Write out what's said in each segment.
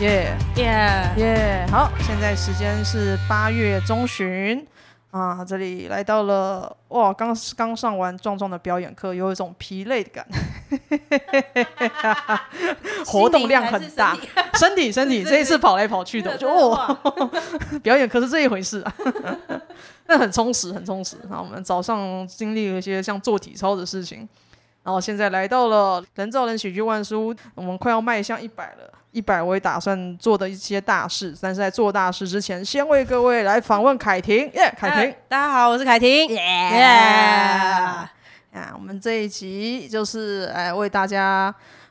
耶耶耶！好，现在时间是八月中旬啊，这里来到了哇，刚刚上完壮壮的表演课，有一种疲累的感 活动量很大，身体身体这一次跑来跑去的，就哦，表演课是这一回事啊，那很充实很充实。然后我们早上经历了一些像做体操的事情，然后现在来到了人造人喜剧万书，我们快要迈向一百了。一百位打算做的一些大事，但是在做大事之前，先为各位来访问凯婷。耶，凯婷，大家好，我是凯婷。耶，啊，我们这一集就是哎为大家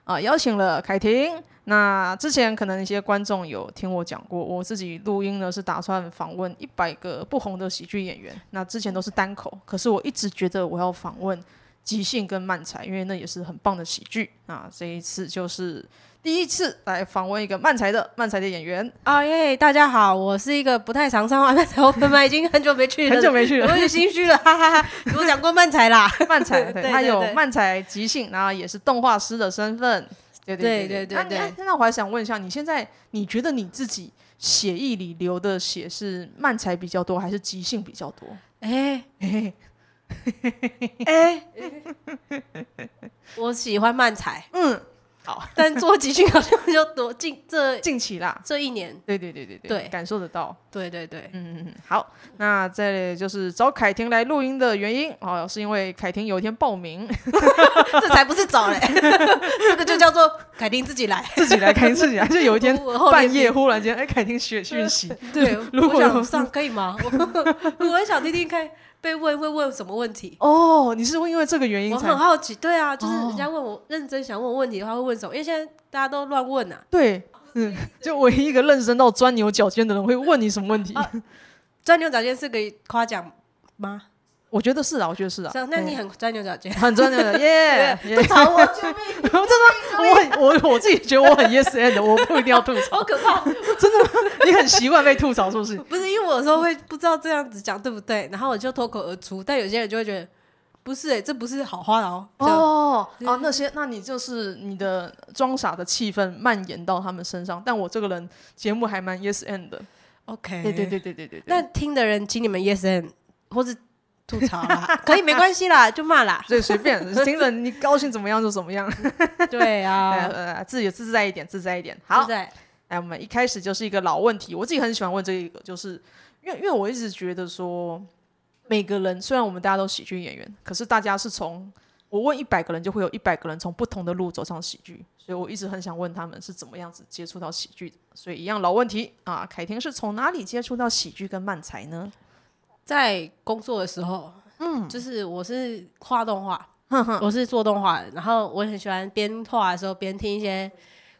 啊、呃、邀请了凯婷。那之前可能一些观众有听我讲过，我自己录音呢是打算访问一百个不红的喜剧演员。那之前都是单口，可是我一直觉得我要访问即兴跟漫才，因为那也是很棒的喜剧。啊这一次就是。第一次来访问一个漫才的漫才的演员啊耶！Oh、大家好，我是一个不太常上漫才，我本来已经很久没去了，很久没去了，我有点心虚了，哈哈哈。我讲过漫才啦，漫才，对，他有漫才即兴，然后也是动画师的身份，对对对对对对。那我还想问一下，你现在你觉得你自己血液里流的血是漫才比较多，还是即兴比较多？哎 哎哎，我喜欢漫才，嗯。好，但做集训好像就多近这近期啦，这一年，对对对对对，对。感受得到，对对对，嗯嗯嗯。好，那这就是找凯婷来录音的原因哦，是因为凯婷有一天报名，这才不是找嘞，这个就叫做凯婷自己来，自己来，凯婷自己来，就有一天半夜忽然间，哎，凯婷学讯息，对，如果想上可以吗？我很想听听看。被问会问什么问题？哦，你是会因为这个原因？我很好奇。对啊，就是人家问我认真想问问题的话，会问什么？因为现在大家都乱问啊。对，嗯，就唯一一个认真到钻牛角尖的人会问你什么问题？钻牛角尖是可以夸奖吗？我觉得是啊，我觉得是啊。那你很钻牛角尖，很钻牛角尖，耶！吐槽我，救命！真的，我我我自己觉得我很 yes and，我不一定要吐槽。好可怕！真的吗？你很习惯被吐槽，是不是？不是，因为我有时候会不知道这样子讲对不对，然后我就脱口而出。但有些人就会觉得不是，哎，这不是好话哦。哦哦，那些，那你就是你的装傻的气氛蔓延到他们身上。但我这个人节目还蛮 yes and 的。OK，对对对对对对。那听的人，请你们 yes and，或者。吐槽啦，可以没关系啦，就骂啦，对，随便，听着 你高兴怎么样就怎么样。对啊，自己自在一点，自在一点。好，来，我们一开始就是一个老问题，我自己很喜欢问这一个，就是因为因为我一直觉得说，每个人虽然我们大家都喜剧演员，可是大家是从我问一百个人，就会有一百个人从不同的路走上喜剧，所以我一直很想问他们是怎么样子接触到喜剧的。所以一样老问题啊，凯婷是从哪里接触到喜剧跟漫才呢？在工作的时候，嗯，就是我是画动画，我是做动画的，然后我很喜欢边画的时候边听一些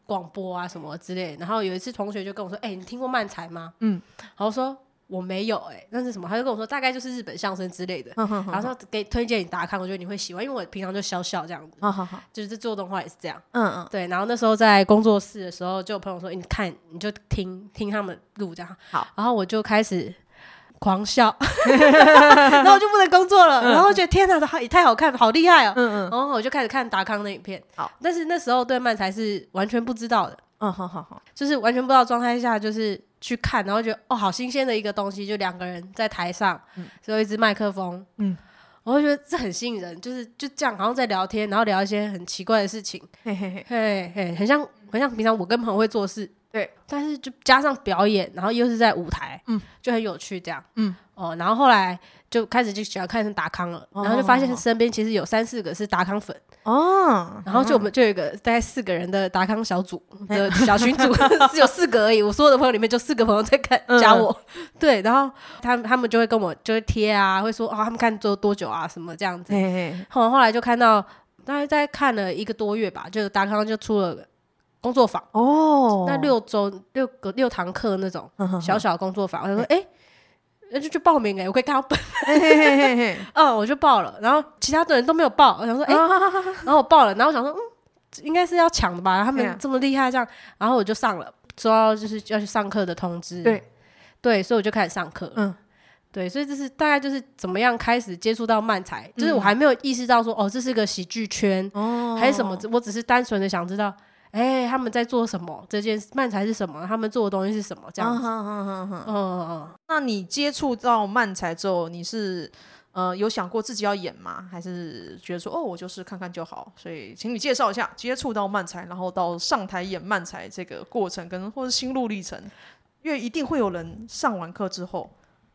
广播啊什么之类。然后有一次同学就跟我说：“哎、欸，你听过漫才吗？”嗯，然后说我没有、欸，哎，那是什么？他就跟我说大概就是日本相声之类的。呵呵呵然后说给推荐你大家看，我觉得你会喜欢，因为我平常就笑笑这样子。呵呵呵就是做动画也是这样。嗯嗯，对。然后那时候在工作室的时候，就有朋友说：“欸、你看，你就听听他们录这样。”好，然后我就开始。狂笑，然后我就不能工作了。嗯、然后我觉得天哪，这也太好看，好厉害哦。嗯嗯。然后我就开始看达康的影片。好，但是那时候对漫才是完全不知道的。嗯，好好好，就是完全不知道状态下，就是去看，然后觉得哦，好新鲜的一个东西，就两个人在台上，只有、嗯、一支麦克风。嗯，我会觉得这很吸引人，就是就这样，好像在聊天，然后聊一些很奇怪的事情。嘿嘿嘿，嘿嘿，很像很像平常我跟朋友会做事。对，但是就加上表演，然后又是在舞台，嗯，就很有趣这样，嗯，哦，然后后来就开始就喜欢看成达康了，然后就发现身边其实有三四个是达康粉，哦，然后就我们就有一个大概四个人的达康小组的小群组，只有四个而已，我所有的朋友里面就四个朋友在看加我，对，然后他们他们就会跟我就会贴啊，会说哦他们看做多久啊什么这样子，后后来就看到大概在看了一个多月吧，就达康就出了。工作坊。哦，那六周六个六堂课那种小小的工作坊，我就说哎，那就去报名哎，我可以看到本，嗯，我就报了，然后其他的人都没有报，我想说 哎，然后我报了，然后我想说嗯，应该是要抢的吧，他们这么厉害这样，然后我就上了，收到就是要去上课的通知，对。对，所以我就开始上课，嗯，对，所以这是大概就是怎么样开始接触到漫才，就是我还没有意识到说哦，这是个喜剧圈哦，还是什么，我只是单纯的想知道。哎，他们在做什么？这件漫才是什么？他们做的东西是什么？这样子。嗯嗯嗯嗯。那你接触到漫才之后，你是呃有想过自己要演吗？还是觉得说哦，我就是看看就好？所以，请你介绍一下接触到漫才，然后到上台演漫才这个过程跟或者心路历程。因为一定会有人上完课之后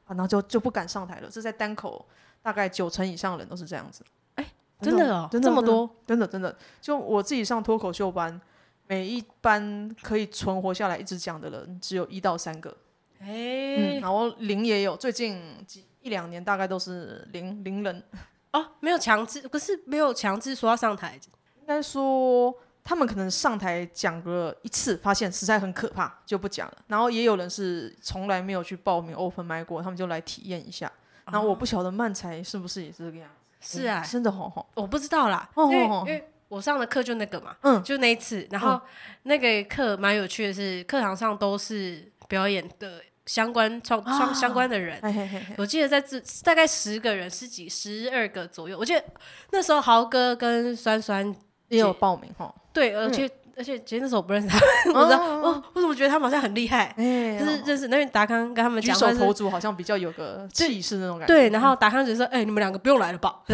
啊，然后就就不敢上台了。这在单口大概九成以上的人都是这样子。哎，真的哦，真的这么多，真的真的。就我自己上脱口秀班。每一班可以存活下来一直讲的人只有一到三个，哎、嗯，然后零也有，最近几一两年大概都是零零人。哦，没有强制，可是没有强制说要上台，应该说他们可能上台讲个一次，发现实在很可怕就不讲了。然后也有人是从来没有去报名 open mic 过，他们就来体验一下。然后我不晓得漫才是不是也是这个样子，是啊，真的好好，我不知道啦，因为。我上的课就那个嘛，嗯，就那一次，然后那个课蛮有趣的是，课堂上都是表演的相关创创相关的人，嘿嘿嘿，我记得在这大概十个人，十几十二个左右，我记得那时候豪哥跟酸酸也有报名哈，对，而且。而且其实那时候我不认识他，我知道哦，我怎么觉得他们好像很厉害？就是认识那边达康跟他们举手投足好像比较有个气势那种感觉。对，然后达康就说：“哎，你们两个不用来了吧？”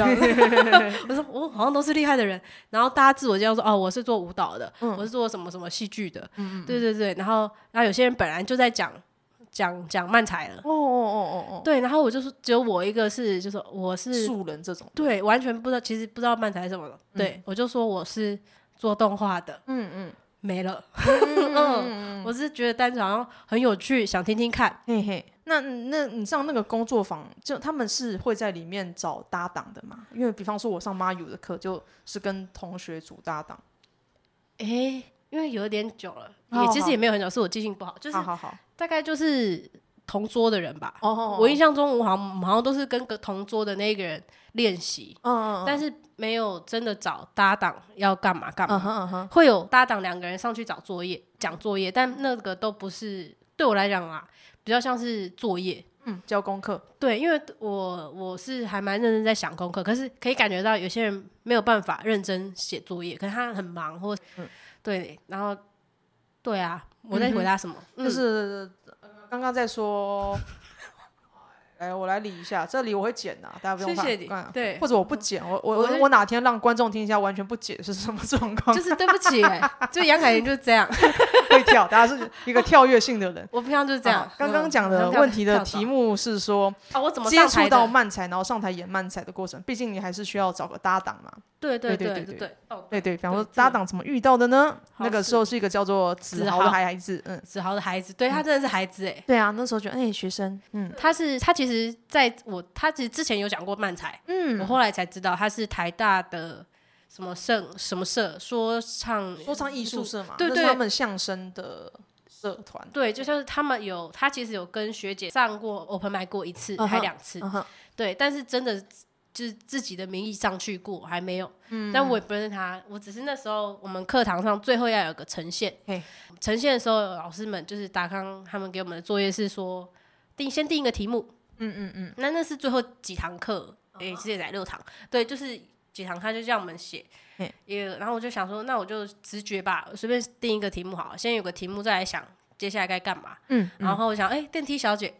我说：“我好像都是厉害的人。”然后大家自我介绍说：“哦，我是做舞蹈的，我是做什么什么戏剧的。”对对对。然后，然后有些人本来就在讲讲讲漫才了。哦哦哦哦哦。对，然后我就说只有我一个是，就说我是素人这种，对，完全不知道，其实不知道漫才是什么的。对，我就说我是。做动画的，嗯嗯，没了，嗯，我是觉得单纯好像很有趣，想听听看，嘿嘿。那那你上那个工作坊，就他们是会在里面找搭档的嘛？因为比方说我上 Mayu 的课，就是跟同学组搭档。哎，因为有点久了，也其实也没有很久，是我记性不好，就是大概就是。同桌的人吧，我印象中我好像好像都是跟个同桌的那个人练习，嗯但是没有真的找搭档要干嘛干嘛，会有搭档两个人上去找作业讲作业，但那个都不是对我来讲啊，比较像是作业，嗯，交功课，对，因为我我是还蛮认真在想功课，可是可以感觉到有些人没有办法认真写作业，可是他很忙或对，然后对啊，我在回答什么？就是。刚刚在说，哎，我来理一下，这里我会剪啊，大家不用怕。谢谢你。对，或者我不剪，我我我哪天让观众听一下，完全不剪是什么状况？就是对不起，就杨凯琳就是这样 会跳，大家是一个跳跃性的人。我平常就是这样。刚刚讲的问题的题目是说，我怎么接触到漫才，然后上台演漫才的过程？毕竟你还是需要找个搭档嘛。对对对对对，对对，比方说搭档怎么遇到的呢？那个时候是一个叫做子豪的孩子，嗯，子豪的孩子，对他真的是孩子哎。对啊，那时候觉得哎，学生，嗯，他是他其实在我他其实之前有讲过漫才，嗯，我后来才知道他是台大的什么社什么社说唱说唱艺术社嘛，对对，他们相声的社团，对，就像是他们有他其实有跟学姐上过 open mic 过一次还两次，对，但是真的。就是自己的名义上去过，还没有，嗯、但我也不认识他。我只是那时候我们课堂上最后要有个呈现，嘿。呈现的时候，老师们就是达康他们给我们的作业是说定先定一个题目，嗯嗯嗯，那那是最后几堂课，诶、欸，其实也才六堂，对，就是几堂他就叫我们写，也，然后我就想说，那我就直觉吧，随便定一个题目好了，先有个题目再来想接下来该干嘛，嗯，嗯，然后我想，哎、欸，电梯小姐，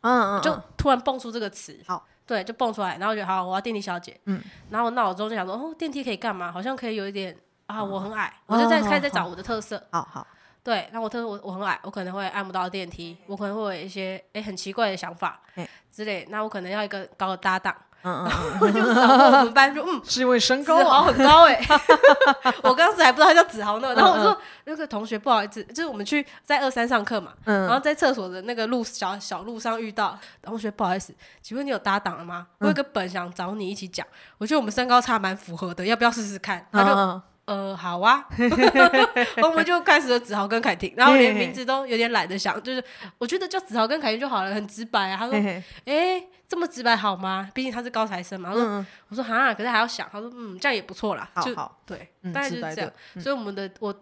嗯，嗯嗯，就突然蹦出这个词，好。对，就蹦出来，然后我觉得好，我要电梯小姐。嗯，然后我脑中就想说，哦，电梯可以干嘛？好像可以有一点啊，我很矮，我就在开始在找我的特色。好好。对，那我特我我很矮，我可能会按不到电梯，我可能会有一些哎很奇怪的想法之类。那我可能要一个高的搭档。嗯嗯，我就我们班就嗯，是因为身高，子豪很高哎。我刚才还不知道他叫子豪呢，然后我说那个同学不好意思，就是我们去在二三上课嘛，然后在厕所的那个路小小路上遇到同学，不好意思，请问你有搭档了吗？我有个本想找你一起讲，我觉得我们身高差蛮符合的，要不要试试看？他就。呃，好啊，我们就开始了子豪跟凯婷，然后连名字都有点懒得想，就是我觉得叫子豪跟凯婷就好了，很直白啊。他说：“哎，这么直白好吗？毕竟他是高材生嘛。”我说：“我说哈，可是还要想。”他说：“嗯，这样也不错啦。”就对，大概就是这样。所以我们的我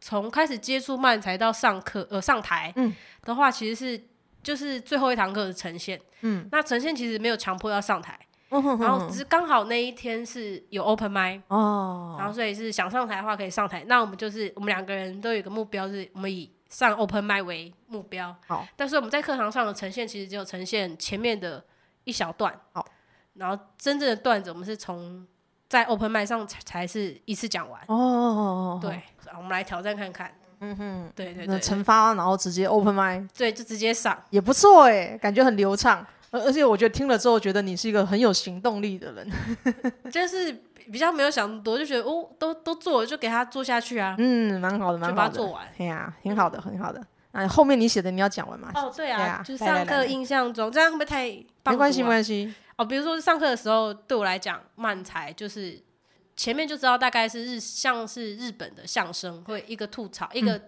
从开始接触漫才到上课呃上台的话，其实是就是最后一堂课的呈现。嗯，那呈现其实没有强迫要上台。嗯、然后只是刚好那一天是有 open mic 哦，然后所以是想上台的话可以上台。那我们就是我们两个人都有一个目标，是我们以上 open mic 为目标。好，但是我们在课堂上的呈现其实只有呈现前面的一小段。好，然后真正的段子我们是从在 open mic 上才才是一次讲完。哦哦哦，对，我们来挑战看看。嗯哼，对对对，那惩罚然后直接 open mic，对，就直接上，也不错哎，感觉很流畅，而而且我觉得听了之后，觉得你是一个很有行动力的人，就是比较没有想多，就觉得哦，都都做了，就给他做下去啊，嗯，蛮好的，蛮好的，就把它做完，哎呀，挺好的，很好的。那后面你写的你要讲完吗？哦，对啊，就是上课印象中这样会不会太？没关系，没关系。哦，比如说上课的时候，对我来讲，漫才就是前面就知道大概是日，像是日本的相声，会一个吐槽一个。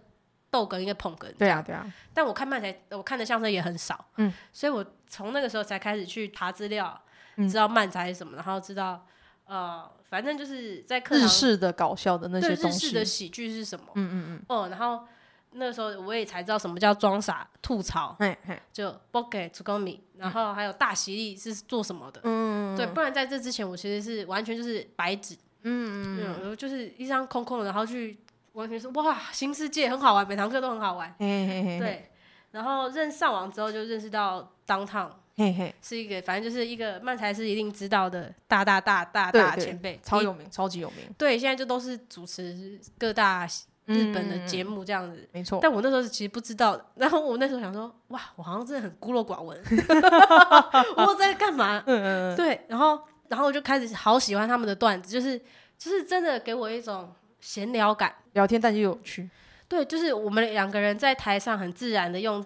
逗哏一个捧哏，对啊对啊。但我看漫才，我看的相声也很少，嗯，所以我从那个时候才开始去查资料，知道漫才是什么，然后知道呃，反正就是在课堂日式的搞笑的那些东西，对，日式的喜剧是什么，嗯嗯嗯，哦，然后那个时候我也才知道什么叫装傻吐槽，嘿嘿，就 boke 出公米，然后还有大喜力是做什么的，嗯，对，不然在这之前我其实是完全就是白纸，嗯嗯嗯，就是一张空空的，然后去。完全是哇，新世界很好玩，每堂课都很好玩。嘿嘿嘿对，然后认上网之后就认识到 Downtown，是一个反正就是一个漫才师一定知道的大大大大大前辈，超有名，超级有名。对，现在就都是主持各大日本的节目这样子，没错。但我那时候其实不知道，然后我那时候想说，哇，我好像真的很孤陋寡闻，我在干嘛？嗯嗯对，然后然后我就开始好喜欢他们的段子，就是就是真的给我一种闲聊感。聊天，但又有趣。对，就是我们两个人在台上很自然的用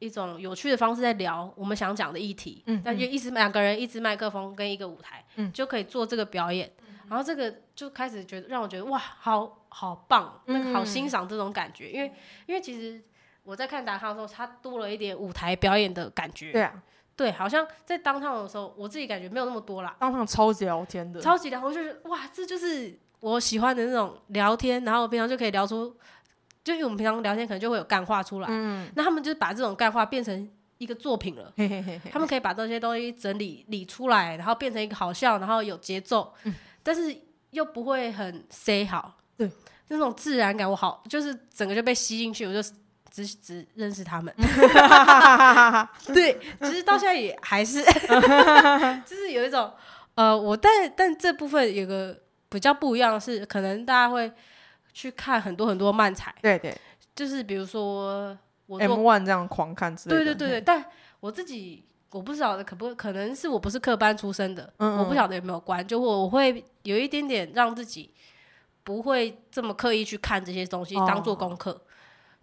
一种有趣的方式在聊我们想讲的议题。嗯，那就一直两个人一支麦克风跟一个舞台，嗯，就可以做这个表演。然后这个就开始觉得让我觉得哇，好好棒，那个好欣赏这种感觉。因为因为其实我在看达康的时候，他多了一点舞台表演的感觉。对啊，对，好像在当趟的时候，我自己感觉没有那么多啦。当趟超级聊天的，超级聊，我就觉得哇，这就是。我喜欢的那种聊天，然后我平常就可以聊出，就因为我们平常聊天可能就会有干话出来，嗯，那他们就把这种干话变成一个作品了，嘿嘿嘿嘿，他们可以把这些东西整理理出来，然后变成一个好笑，然后有节奏，嗯，但是又不会很 say 好，对，那种自然感我好，就是整个就被吸进去，我就只只认识他们，对，其实到现在也还是，就是有一种，呃，我但但这部分有个。比较不一样的是，可能大家会去看很多很多漫才，对对，就是比如说我 M1 这样狂看之类的，对对对对。但我自己我不晓得可不可能是我不是科班出身的，嗯嗯，我不晓得有没有关，就我我会有一点点让自己不会这么刻意去看这些东西当做功课，哦，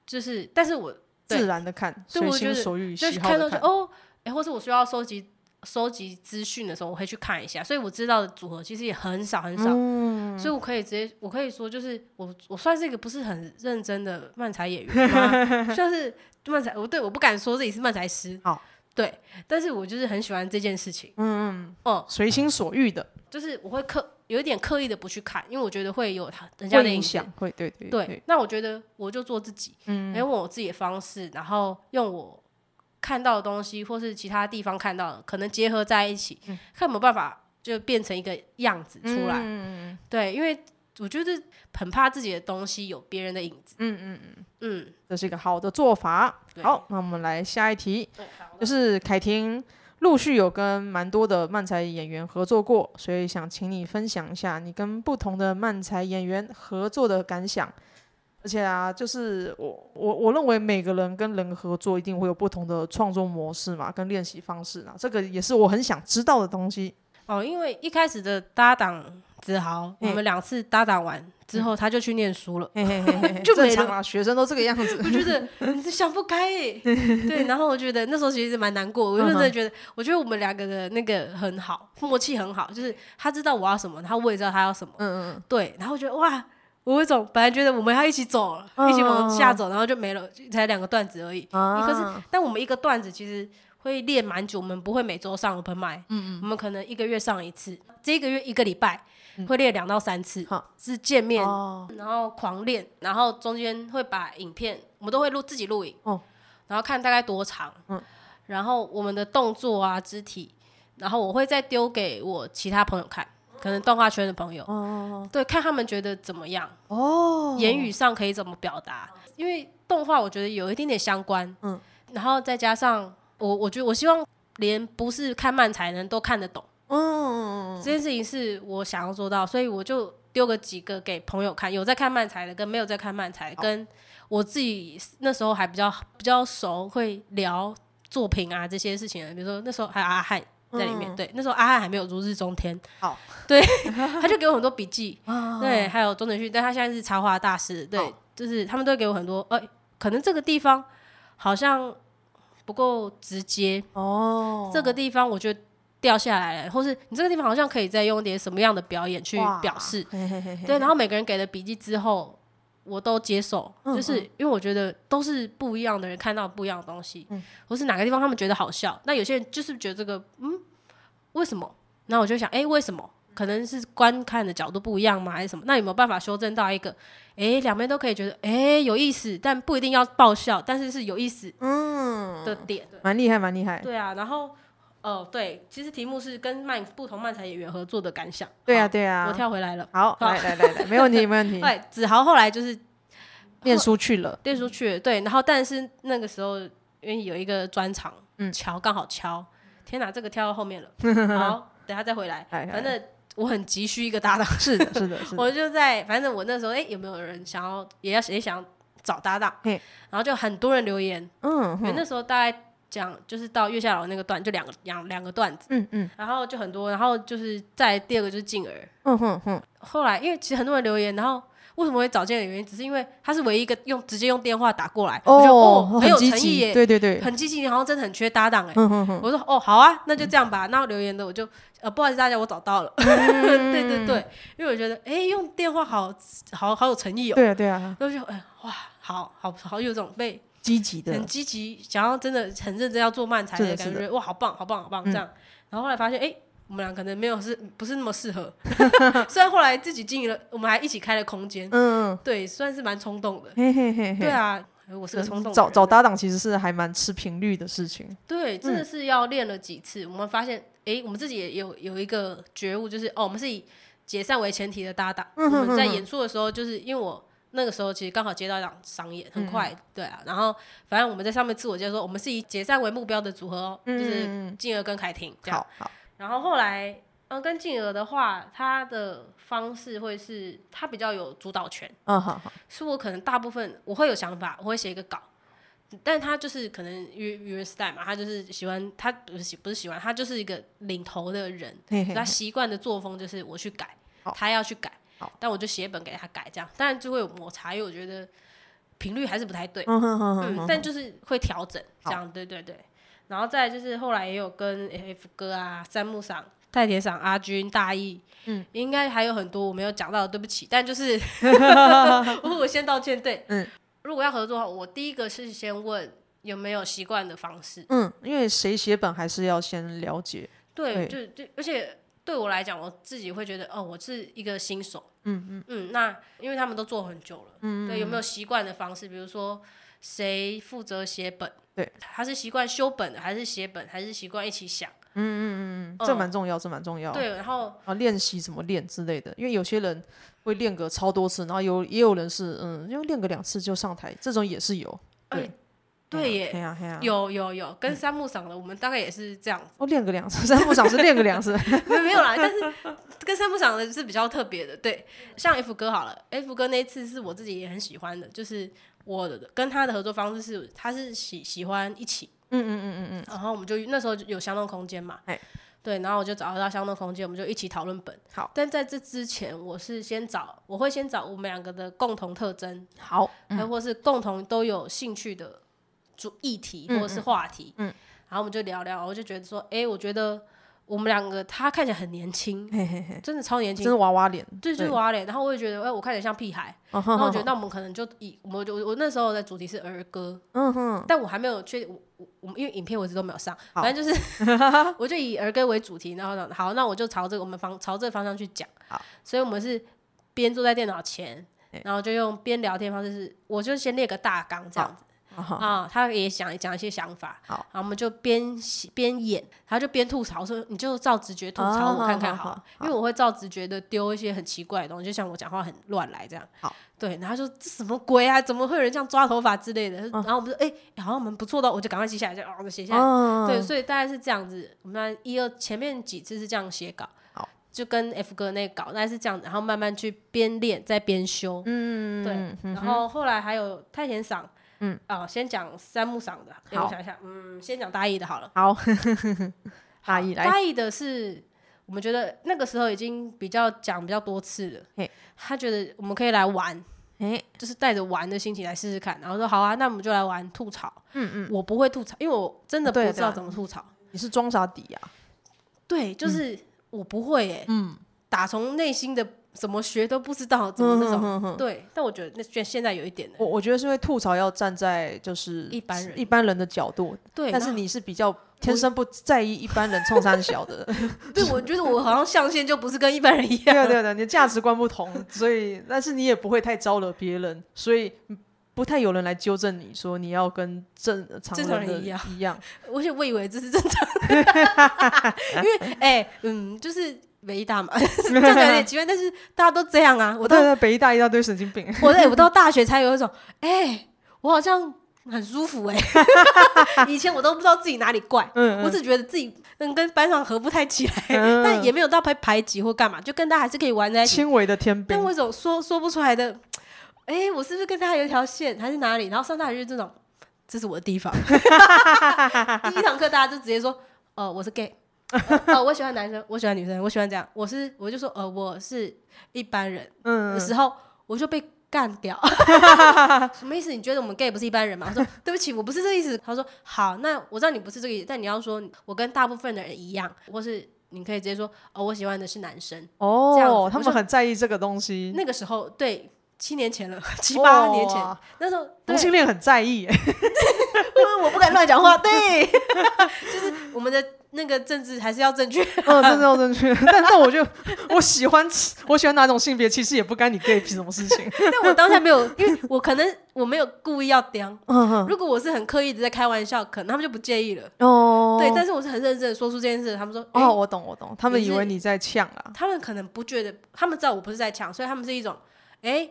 就是但是我自然的看，随心所欲，就是看到就哦，哎，欸，或是我需要收集。收集资讯的时候，我会去看一下，所以我知道的组合其实也很少很少，嗯、所以我可以直接，我可以说，就是我我算是一个不是很认真的漫才演员吗？就是漫才，我对我不敢说自己是漫才师，好，对，但是我就是很喜欢这件事情，嗯嗯，哦，随心所欲的，就是我会刻有一点刻意的不去看，因为我觉得会有他人家的影响，会对对对，对，那我觉得我就做自己，嗯，用我自己的方式，然后用我。看到的东西，或是其他地方看到的，可能结合在一起，嗯、看有没有办法就变成一个样子出来。嗯、对，因为我觉得很怕自己的东西有别人的影子。嗯嗯嗯嗯，这是一个好的做法。好，那我们来下一题，就是凯婷陆续有跟蛮多的漫才演员合作过，所以想请你分享一下你跟不同的漫才演员合作的感想。而且啊，就是我我我认为每个人跟人合作一定会有不同的创作模式嘛，跟练习方式啊，这个也是我很想知道的东西。哦，因为一开始的搭档子豪，我们两次搭档完之后，他就去念书了，就没了嘛。学生都这个样子，我觉得你是想不开耶。对，然后我觉得那时候其实蛮难过，我就真的觉得，我觉得我们两个的那个很好，默契很好，就是他知道我要什么，然后我也知道他要什么。嗯嗯，对，然后我觉得哇。我会总本来觉得我们要一起走了，一起往下走，然后就没了，才两个段子而已。可是，但我们一个段子其实会练蛮久，我们不会每周上 open mic，我们可能一个月上一次，这个月一个礼拜会练两到三次，是见面，然后狂练，然后中间会把影片，我们都会录自己录影，然后看大概多长，然后我们的动作啊、肢体，然后我会再丢给我其他朋友看，可能动画圈的朋友，哦，对，看他们觉得怎么样，哦，言语上可以怎么表达，因为动画我觉得有一点点相关，嗯，然后再加上我，我觉得我希望连不是看漫才的人都看得懂，嗯，这件事情是我想要做到，所以我就丢个几个给朋友看，有在看漫才的跟没有在看漫才，跟我自己那时候还比较比较熟，会聊作品啊这些事情，比如说那时候还有阿汉。在里面，嗯、对，那时候阿汉还没有如日中天，好，对，他就给我很多笔记，哦、对，还有钟子旭，但他现在是插画大师，对，哦、就是他们都给我很多，呃，可能这个地方好像不够直接，哦，这个地方我觉得掉下来了，或是你这个地方好像可以再用点什么样的表演去表示，嘿嘿嘿嘿对，然后每个人给了笔记之后。我都接受，就是因为我觉得都是不一样的人看到不一样的东西，嗯、或是哪个地方他们觉得好笑，那有些人就是觉得这个，嗯，为什么？那我就想，哎、欸，为什么？可能是观看的角度不一样吗？还是什么？那有没有办法修正到一个，哎、欸，两边都可以觉得，哎、欸，有意思，但不一定要爆笑，但是是有意思，嗯的点，蛮厉害，蛮厉害。对啊，然后。哦，对，其实题目是跟漫不同漫才演员合作的感想。对啊，对啊，我跳回来了。好，来来来来，没问题，没问题。对，子豪后来就是念书去了，念书去了。对，然后但是那个时候因为有一个专场，嗯，敲刚好敲，天哪，这个跳到后面了。好，等下再回来。反正我很急需一个搭档。是的，是的，是的。我就在，反正我那时候，哎，有没有人想要，也要也想找搭档？然后就很多人留言。嗯，因为那时候大概。讲就是到月下老那个段，就两个两两个段子，嗯嗯，然后就很多，然后就是再第二个就是静儿，嗯哼哼。后来因为其实很多人留言，然后为什么会找静儿的原因，只是因为他是唯一一个用直接用电话打过来，我觉得哦很有诚意耶，对对对，很积极，好像真的很缺搭档哎，我说哦好啊，那就这样吧。那留言的我就呃不好意思大家我找到了，对对对，因为我觉得哎用电话好好好有诚意哦，对啊对啊，就哎哇好好好有种被。积极的，很积极，想要真的很认真要做漫才的感觉，哇，好棒，好棒，好棒，这样。然后后来发现，哎，我们俩可能没有是不是那么适合。虽然后来自己经营了，我们还一起开了空间，嗯，对，算是蛮冲动的。对啊，我是个冲动。找找搭档其实是还蛮吃频率的事情。对，真的是要练了几次，我们发现，哎，我们自己也有有一个觉悟，就是哦，我们是以解散为前提的搭档。我们在演出的时候，就是因为我。那个时候其实刚好接到一场商演，很快，嗯、对啊。然后反正我们在上面自我介绍说，我们是以解散为目标的组合哦，嗯、就是静儿跟凯婷这样。好，好。然后后来，嗯，跟静儿的话，他的方式会是，他比较有主导权。嗯，好好。是我可能大部分我会有想法，我会写一个稿，但他就是可能娱娱人时代嘛，他就是喜欢，他不是喜不是喜欢，他就是一个领头的人，嘿嘿嘿，他习惯的作风就是我去改，他要去改。但我就写本给他改，这样当然就会有摩擦，因为我觉得频率还是不太对。嗯，但就是会调整，这样对对对。然后再就是后来也有跟 F 哥啊、三木赏、太田赏、阿军、大义，嗯，应该还有很多我没有讲到的，对不起。但就是，我先道歉。对，嗯，如果要合作的话，我第一个是先问有没有习惯的方式。嗯，因为谁写本还是要先了解。对，就就而且。对我来讲，我自己会觉得，哦，我是一个新手，嗯嗯嗯。那因为他们都做很久了，嗯，对，有没有习惯的方式？比如说，谁负责写本？对，他是习惯修本的，还是写本，还是习惯一起想？嗯嗯嗯嗯，这蛮重要，这蛮重要。对，然后啊，练习怎么练之类的，因为有些人会练个超多次，然后有也有人是，嗯，因为练个两次就上台，这种也是有，对。对耶，有有有，跟三木赏的，我们大概也是这样子。哦，练个两次，三木赏是练个两次，没 没有啦。但是 跟三木赏的是比较特别的，对。像 F 哥好了，F 哥那一次是我自己也很喜欢的，就是我跟他的合作方式是，他是喜喜欢一起，嗯嗯嗯嗯嗯。然后我们就那时候有相同空间嘛，对，然后我就找到相同空间，我们就一起讨论本。好，但在这之前，我是先找，我会先找我们两个的共同特征，好，还或是共同都有兴趣的。主议题或者是话题，嗯，嗯，然后我们就聊聊，我就觉得说，哎、欸，我觉得我们两个他看起来很年轻，嘿嘿嘿，真的超年轻，真的娃娃脸，对，就是娃娃脸。然后我也觉得，哎、欸，我看起来像屁孩，然后我觉得那我们可能就以我就我我那时候的主题是儿歌，嗯哼，但我还没有确定，我我我们因为影片我一直都没有上，反正就是 我就以儿歌为主题，然后好，那我就朝这个我们方朝这个方向去讲，好，所以我们是边坐在电脑前，然后就用边聊天方式是，我就先列个大纲这样子。啊，他也想讲一些想法，好，然后我们就边边演，他就边吐槽说，你就照直觉吐槽我看看好，因为我会照直觉的丢一些很奇怪的东西，就像我讲话很乱来这样，好，对，然后说这什么鬼啊，怎么会有人这样抓头发之类的，然后我们说哎，好像我们不错的，我就赶快记下来，就哦写下来，对，所以大概是这样子，我们一二前面几次是这样写稿。就跟 F 哥那个搞，那是这样子，然后慢慢去边练再边修，嗯，对，然后后来还有太田桑，嗯，哦，先讲三木赏的，我想一下，嗯，先讲大义的好了，好，大义来，大义的是我们觉得那个时候已经比较讲比较多次了，嘿，他觉得我们可以来玩，哎，就是带着玩的心情来试试看，然后说好啊，那我们就来玩吐槽，嗯嗯，我不会吐槽，因为我真的不知道怎么吐槽，你是装傻底呀？对，就是。我不会诶，嗯，打从内心的怎么学都不知道怎么那种，对。但我觉得那现现在有一点，我我觉得是因为吐槽要站在就是一般人一般人的角度，对。但是你是比较天生不在意一般人冲三小的，对，我觉得我好像象限就不是跟一般人一样，对对对，你的价值观不同，所以但是你也不会太招惹别人，所以不太有人来纠正你说你要跟正常人一样一样。而且我以为这是正常。因为哎、欸，嗯，就是北医大嘛，这样有点奇怪，但是大家都这样啊。我到北医大一大堆神经病。我到大学才有一种，哎、欸，我好像很舒服哎、欸。以前我都不知道自己哪里怪，嗯嗯我只觉得自己嗯跟班上合不太起来，但也没有到排排挤或干嘛，就跟大家还是可以玩在一起。轻微的天边。但我有种说说不出来的，哎、欸，我是不是跟大家有一条线，还是哪里？然后上大学就是这种，这是我的地方。第一堂课大家就直接说。哦，我是 gay，哦，我喜欢男生，我喜欢女生，我喜欢这样。我是，我就说，呃，我是一般人。嗯，的时候我就被干掉。什么意思？你觉得我们 gay 不是一般人吗？他说，对不起，我不是这个意思。他说，好，那我知道你不是这个意思，但你要说我跟大部分的人一样，或是你可以直接说，哦，我喜欢的是男生。哦，这样他们很在意这个东西。那个时候，对，七年前了，七八年前，那时候同性恋很在意。我不敢乱讲话，对，就是我们的那个政治还是要正确，嗯，政治要正确。但但我就我喜欢我喜欢哪种性别，其实也不干你 gay 什么事情。但我当下没有，因为我可能我没有故意要刁。如果我是很刻意的在开玩笑，可能他们就不介意了。哦，对，但是我是很认真的说出这件事，他们说哦，我懂我懂，他们以为你在呛啊。他们可能不觉得，他们知道我不是在呛，所以他们是一种哎，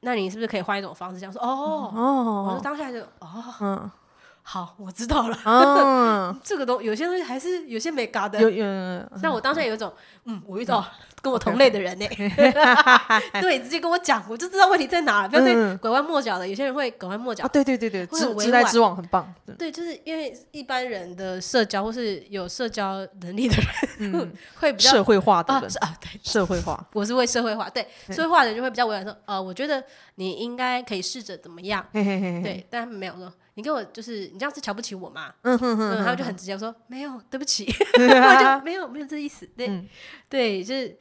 那你是不是可以换一种方式这样说？哦哦，我说当下就哦嗯。好，我知道了。嗯，这个东有些东西还是有些没嘎的。有有。但我当下有一种，嗯，我遇到跟我同类的人呢。对，直接跟我讲，我就知道问题在哪了。不要对拐弯抹角的，有些人会拐弯抹角。啊对对对对，直直来直往很棒。对，就是因为一般人的社交或是有社交能力的人，会比较社会化的人啊，对，社会化。我是会社会化，对，社会化的人就会比较委婉说，呃，我觉得你应该可以试着怎么样。对，但没有说。你跟我就是你这样是瞧不起我吗？嗯哼哼，他们就很直接说没有，对不起，我就没有没有这意思。对对，就是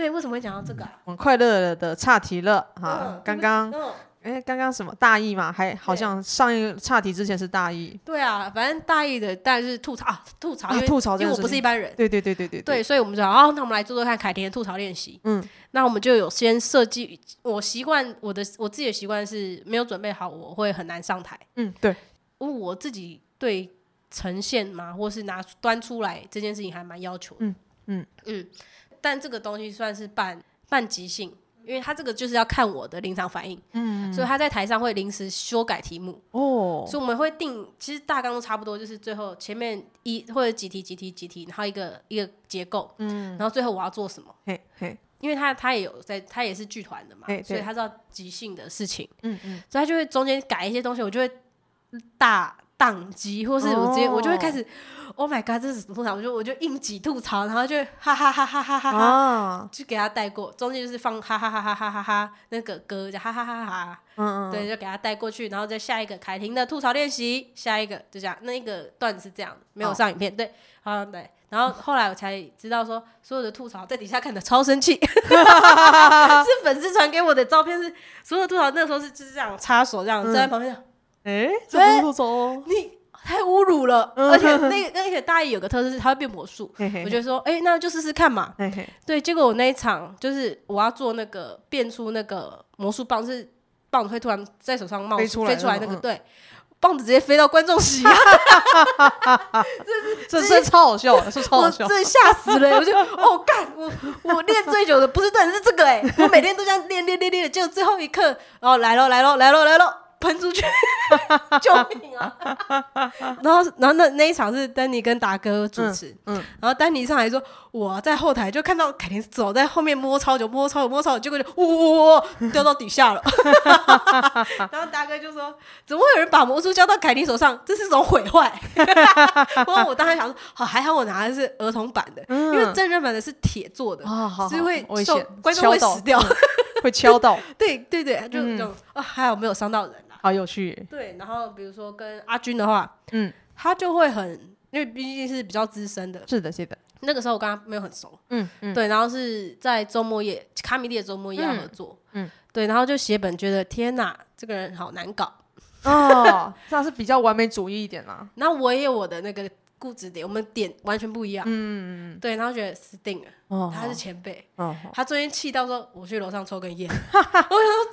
对，为什么会讲到这个？很快乐的岔题了哈，刚刚哎，刚刚什么大意嘛？还好像上一个岔题之前是大意。对啊，反正大意的当然是吐槽啊，吐槽，吐槽，因为我不是一般人。对对对对对对，所以我们就哦，那我们来做做看凯婷的吐槽练习。嗯。那我们就有先设计，我习惯我的我自己的习惯是没有准备好，我会很难上台。嗯，对，我自己对呈现嘛，或是拿端出来这件事情还蛮要求的。嗯嗯嗯，但这个东西算是半半即兴，因为他这个就是要看我的临场反应。嗯，所以他在台上会临时修改题目。哦，所以我们会定，其实大纲都差不多，就是最后前面一或者几题几题几题，然后一个一个结构。嗯，然后最后我要做什么？嘿嘿。因为他他也有在，他也是剧团的嘛，所以他知道即兴的事情，嗯嗯，所以他就会中间改一些东西，我就会大宕机，或是我直接我就会开始，Oh my god，这是吐槽？我就我就硬挤吐槽，然后就哈哈哈哈哈哈哈，就给他带过，中间就是放哈哈哈哈哈哈哈那个歌，就哈哈哈哈，嗯嗯，对，就给他带过去，然后再下一个凯婷的吐槽练习，下一个就这样，那一个段子是这样，没有上影片，对，好对。然后后来我才知道说，所有的吐槽在底下看的超生气，是粉丝传给我的照片，是所有吐槽那时候是就是这样插手这样站在旁边，哎，这不是吐槽，你太侮辱了，而且那个而且大义有个特色是他会变魔术，我就说哎，那就试试看嘛，对，结果我那一场就是我要做那个变出那个魔术棒是棒子会突然在手上冒飞出来飞出来那个，嗯。对，棒子直接飞到观众席，这是超好笑的，是超好笑。真的吓死了、我就哦干，我我练最久的不是段子是这个哎、我每天都这样练练练练，结果最后一刻，然后来喽来喽来喽来喽，喷出去，救命啊！然后然后那那一场是丹尼跟达哥主持，嗯嗯然后丹尼上来说，我在后台就看到凯婷走在后面摸超久摸超久摸超久，结果就呜呜呜掉到底下了。然后达哥就说：“怎么会有人把魔术交到凯婷手上？这是种毁坏。”不过我当时想说：“好，还好我拿的是儿童版的，因为真人版的是铁做的，哦，好，所以会危受险，观众会死掉。会敲到，对对对，就这种啊，还好没有伤到人啊。好有趣耶。对，然后比如说跟阿军的话，嗯，他就会很，因为毕竟是比较资深的，是的，是的，那个时候我跟他没有很熟，嗯嗯，对，然后是在周末夜卡米利的周末夜要合作，嗯对，然后就写本觉得天哪，这个人好难搞。哦，这是比较完美主义一点啦。然后我也有我的那个固执点，我们点完全不一样，嗯嗯对，然后觉得死定了，哦，他是前辈，哦，他昨天气到说我去楼上抽根烟，我想说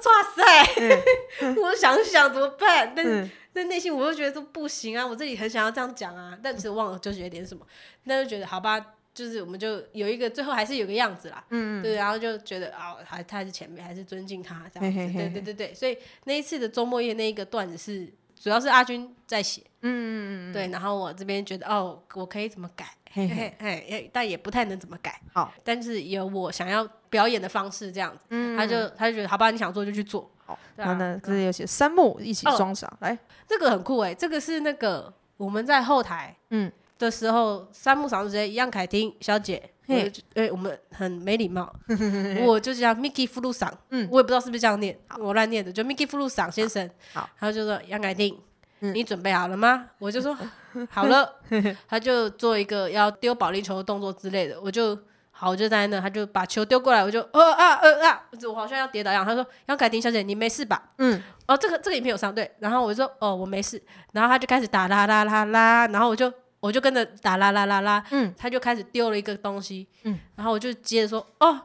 哇塞，我想想怎么办，但但内心我又觉得说不行啊，我自己很想要这样讲啊，但是忘了纠结点什么，那就觉得好吧，就是我们就有一个最后还是有个样子啦，嗯对，然后就觉得啊，还他还是前辈，还是尊敬他这样子，嘿嘿嘿。对对对对，所以那一次的周末夜那一个段子是主要是阿军在写，嗯嗯嗯，对，然后我这边觉得哦，我可以怎么改，嘿嘿嘿。但也不太能怎么改，好，但是有我想要表演的方式这样子，嗯。他就他就觉得好吧，你想做就去做，好，然后呢，这里有写三木一起哦装傻，来，这个很酷哎，这个是那个我们在后台嗯。的时候，三木嗓子直接杨凯婷小姐，嘿。我哎、我们很没礼貌，我就叫 Mickey 福禄桑，嗯。我也不知道是不是这样念，我乱念的，就 Mickey 福禄桑先生，好，然后就说杨凯婷，嗯。你准备好了吗？我就说 好了，他就做一个要丢保龄球的动作之类的，我就好，我就在那，他就把球丢过来，我就呃啊呃啊，我好像要跌倒一样，他说杨凯婷小姐你没事吧？嗯，哦，这个这个影片有上对，然后我就说哦我没事，然后他就开始打啦啦啦啦，然后我就我就跟着打啦啦啦啦，嗯，他就开始丢了一个东西，嗯，然后我就接着说哦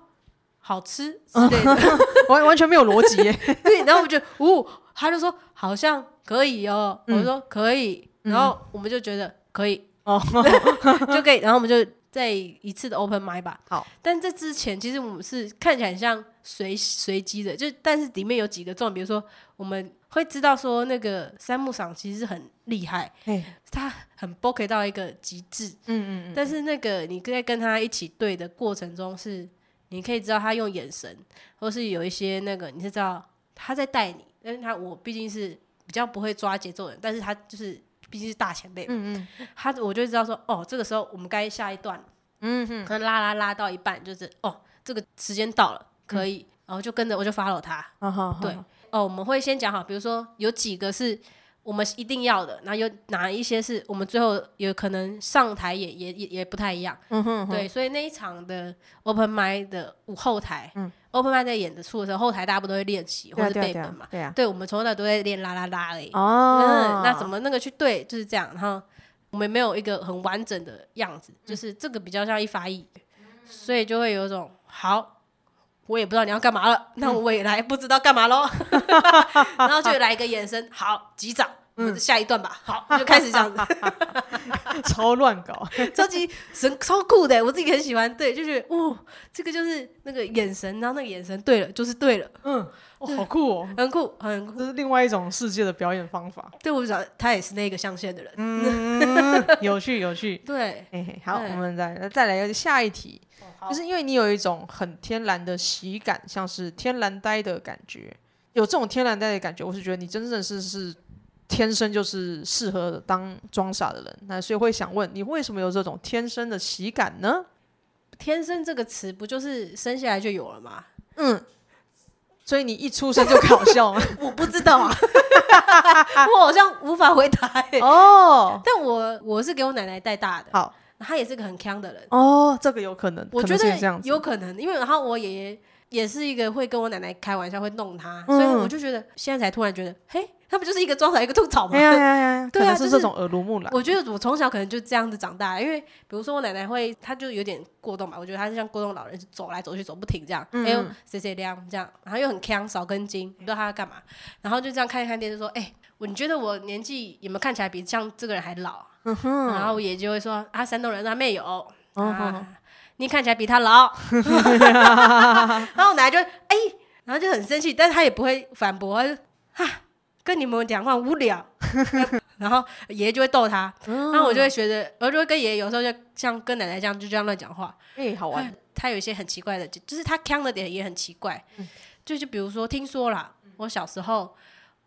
好吃之类的，完完全没有逻辑耶，对，然后我就哦，他就说好像可以哦，嗯。我说可以，然后我们就觉得可以。哦，就可以，然后我们就再一次的 open m i 吧，好，但这之前其实我们是看起来很像随随机的，就但是里面有几个重点，比如说我们会知道说那个三木赏其实是很厉害，嘿，他很 b o k 到一个极致，嗯嗯嗯，但是那个你在跟他一起对的过程中是，你可以知道他用眼神，或是有一些那个你是知道他在带你，但是他我毕竟是比较不会抓节奏的人，但是他就是毕竟是大前辈，嗯嗯他我就知道说哦，这个时候我们该下一段了。嗯哼，可能拉拉拉到一半，就是哦，这个时间到了，可以，然后就跟着我就 follow 他。啊哈，对，哦，我们会先讲好，比如说有几个是我们一定要的，然后有哪一些是我们最后有可能上台也也也也不太一样。嗯哼，对，所以那一场的 open m i 的舞后台，嗯，open m i 在演的出的时候，后台大家不都会练习或者背本嘛？对啊，对，我们从头到尾都在练啦啦啦而已。哦嗯，那怎么那个去对就是这样，然后我们没有一个很完整的样子，就是这个比较像一发一，所以就会有一种好，我也不知道你要干嘛了，那我也来不知道干嘛喽，然后就来一个眼神，好，击掌，我们下一段吧，好，就开始这样子，超乱搞，超级神超酷的，我自己很喜欢，对，就觉得哦，这个就是那个眼神，然后那个眼神对了，就是对了，嗯，哦，好酷哦，很酷，很酷，这是另外一种世界的表演方法，对我想他也是那个象限的人，嗯，有趣有趣，对，嘿嘿，好，我们再再来一个下一题，好就是因为你有一种很天然的喜感，像是天然呆的感觉，有这种天然呆的感觉，我是觉得你真正是是天生就是适合当装傻的人，那所以会想问你为什么有这种天生的喜感呢？天生这个词不就是生下来就有了吗？嗯，所以你一出生就搞笑吗？我不知道啊，我好像无法回答、欸。哦，但我我是给我奶奶带大的，好，她也是个很强的人，哦，这个有可能，我觉得这样子，有可能，因为然后我爷爷也是一个会跟我奶奶开玩笑，会弄他，所以我就觉得现在才突然觉得，嘿。他不就是一个装傻一个吐槽吗？呀呀呀！对啊，是这种耳濡目染。我觉得我从小可能就这样子长大，因为比如说我奶奶会，她就有点过动吧。我觉得她是像过动老人，走来走去走不停这样，还有谁谁亮这样，然后又很强少根筋，不知道她要干嘛。然后就这样看一看电视，说：“哎、欸，我你觉得我年纪有没有看起来比像这个人还老？”嗯、然后我爷就会说：“啊，山东人他没有，啊，你看起来比他老。”然后我奶奶就哎、欸，然后就很生气，但是他也不会反驳，他就哈。跟你们讲话无聊，然后爷爷就会逗他，然后我就会学着，我就会跟爷爷有时候就像跟奶奶这样，就这样乱讲话。哎，好玩。他有一些很奇怪的，就是他腔的点也很奇怪。就就比如说，听说啦，我小时候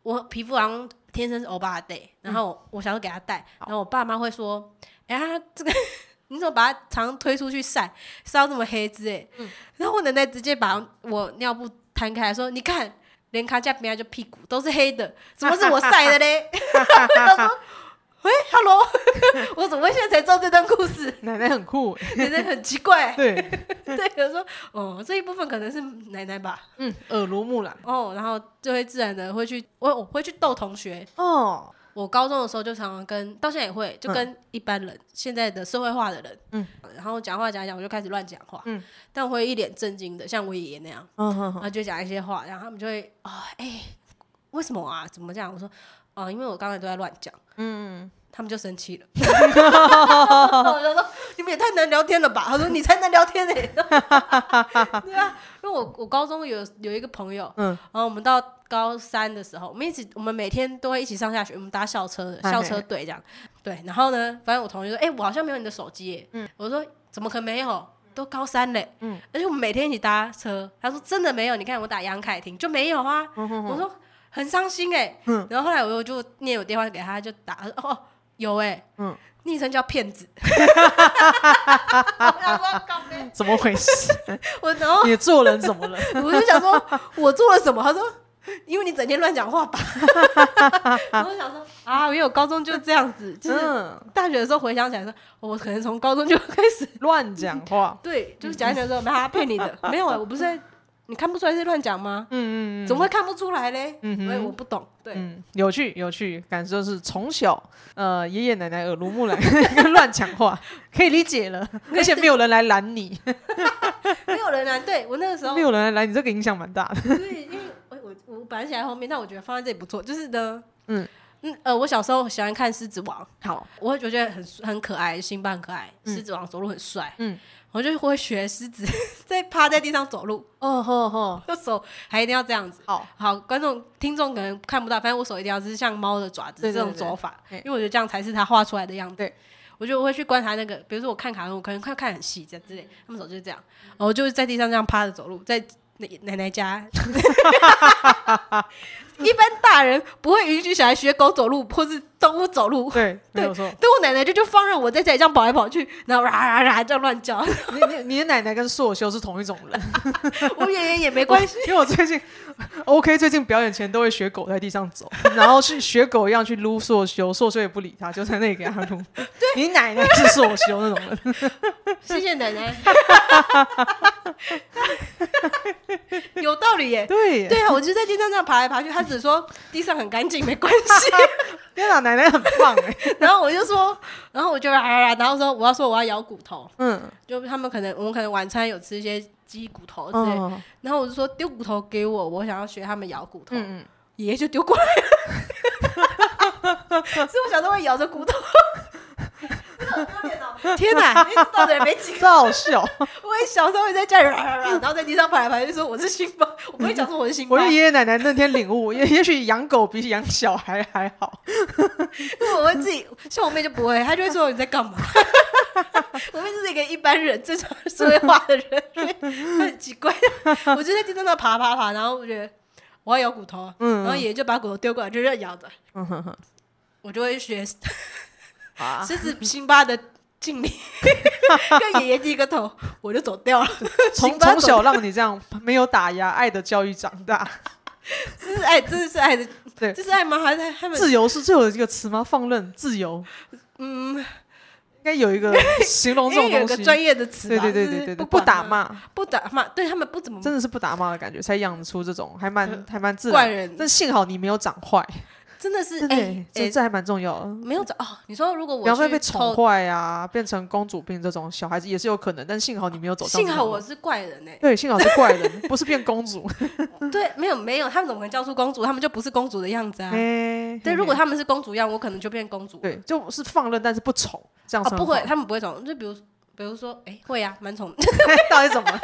我皮肤好像天生是欧巴的，然后我小时候给他戴，然后我爸妈会说：“哎呀，这个 你怎么把它常推出去晒，晒到这么黑之类。”然后我奶奶直接把我尿布摊开来说：“你看。”连卡加边就屁股都是黑的，怎么是我晒的嘞？他说：“喂，Hello，我怎么会现在才知道这段故事？奶奶很酷，奶奶很奇怪。对对，有时候哦，这一部分可能是奶奶吧。嗯，耳濡目染哦，然后就会自然的会去，我我会去逗同学哦。我高中的时候就常常跟，到现在也会，就跟一般人，现在的社会化的人，嗯，然后讲话讲讲，我就开始乱讲话，嗯，但我会一脸正经的，像我爷爷那样，嗯，然后就讲一些话，然后他们就会啊，哎，为什么啊？怎么这样？我说，哦，因为我刚才都在乱讲，嗯，他们就生气了，我就说，你们也太能聊天了吧？他说，你才能聊天呢，对啊，因为我我高中有有一个朋友，嗯，然后我们到。高三的时候，我们一起，我们每天都会一起上下学，我们搭校车的，校车队这样。对，然后呢，反正我同学说，哎、欸，我好像没有你的手机耶。嗯，我说怎么可能没有？都高三嘞。嗯，而且我们每天一起搭车。他说真的没有，你看我打杨凯婷就没有啊。嗯、哼哼我说很伤心哎。嗯，然后后来我就念我电话给他，就打，哦有哎。嗯，昵称叫骗子。怎么回事？我然后你做人怎么了？我就想说我做了什么？他说。因为你整天乱讲话吧，我就想说啊，因为我高中就这样子，就是大学的时候回想起来说，我可能从高中就开始乱讲话，对，就是讲一讲说没他骗你的，没有啊，我不是在，你看不出来是乱讲吗？嗯嗯嗯，怎么会看不出来嘞？因为我不懂，对，有趣有趣，感受是从小呃爷爷奶奶耳濡目染 乱讲话，可以理解了，而且没有人来拦你，没有人拦，对我那个时候。没有人来拦你，这个影响蛮大的，对，因为。我本来写在后面，但我觉得放在这里不错。就是呢，嗯。嗯呃，我小时候喜欢看《狮子王》，好，我会觉得很很可爱，辛巴很可爱，狮子王走路很帅，嗯，我就会学狮子 在趴在地上走路，哦吼吼，就手还一定要这样子，哦好，观众听众可能看不到，反正我手一定要是像猫的爪子这种走法，因为我觉得这样才是他画出来的样子。对，我就会去观察那个，比如说我看卡通，我可能看看很细这样之类，他们手就是这样，我就在地上这样趴着走路，在。奶奶家，一般大人不会允许小孩学狗走路或是动物走路。对，没有错。对我奶奶就就放任我在家里这样跑来跑去，然后啦啦啦这样乱叫。你你你的奶奶跟硕修是同一种人，我爷爷也没关系，因为我最近 OK 最近表演前都会学狗在地上走，然后去学狗一样去撸硕修，硕修也不理他，就在那里给他撸。对，你奶奶是硕修那种人。谢谢奶奶。有道理耶，对对啊，我就在地上这样爬来爬去，他只说地上很干净，没关系。天哪，奶奶很棒哎。然后我就说，然后我就啊，然后说我要说我要咬骨头，嗯，就他们可能我们可能晚餐有吃一些鸡骨头之类，然后我就说丢骨头给我，我想要学他们咬骨头，嗯，爷爷就丢过来了，所以我小时候会咬着骨头。天哪！你到底没几个？好笑。我也小时候也在家里，然后在地上跑来跑去，说我是辛巴，我不会讲说我是辛巴。我是爷爷奶奶那天领悟，也 也许养狗比养小孩还好。因为我会自己，像我妹就不会，她就会说你在干嘛？我妹就是一个一般人，正常社会化的人，她很奇怪。我就在地上那爬爬爬，然后我觉得我要咬骨头，然后爷爷就把骨头丢过来，就这样咬着。我就会学。狮子辛巴的敬礼，跟爷爷低个头，我就走掉了。从从小让你这样没有打压、爱的教育长大，这是爱，这是爱的，对，这是爱吗？还是他们自由是最后的一个词吗？放任、自由，嗯，应该有一个 形容这种东西，有个专业的词，对对对对对对，不打骂，不打骂，对他们不怎么，真的是不打骂的感觉，才养出这种还蛮还蛮自然。但幸好你没有长坏。真的是哎，这这还蛮重要的。没有长哦，你说如果我比方说被宠坏啊，变成公主病这种小孩子也是有可能，但幸好你没有走上。幸好我是怪人哎。对，幸好是怪人，不是变公主。对，没有没有，他们怎么可能教出公主？他们就不是公主的样子啊。对，如果他们是公主样，我可能就变公主。对，就是放任，但是不宠，这样。哦，不会，他们不会宠。就比如，比如说，哎，会呀，蛮宠。到底怎么？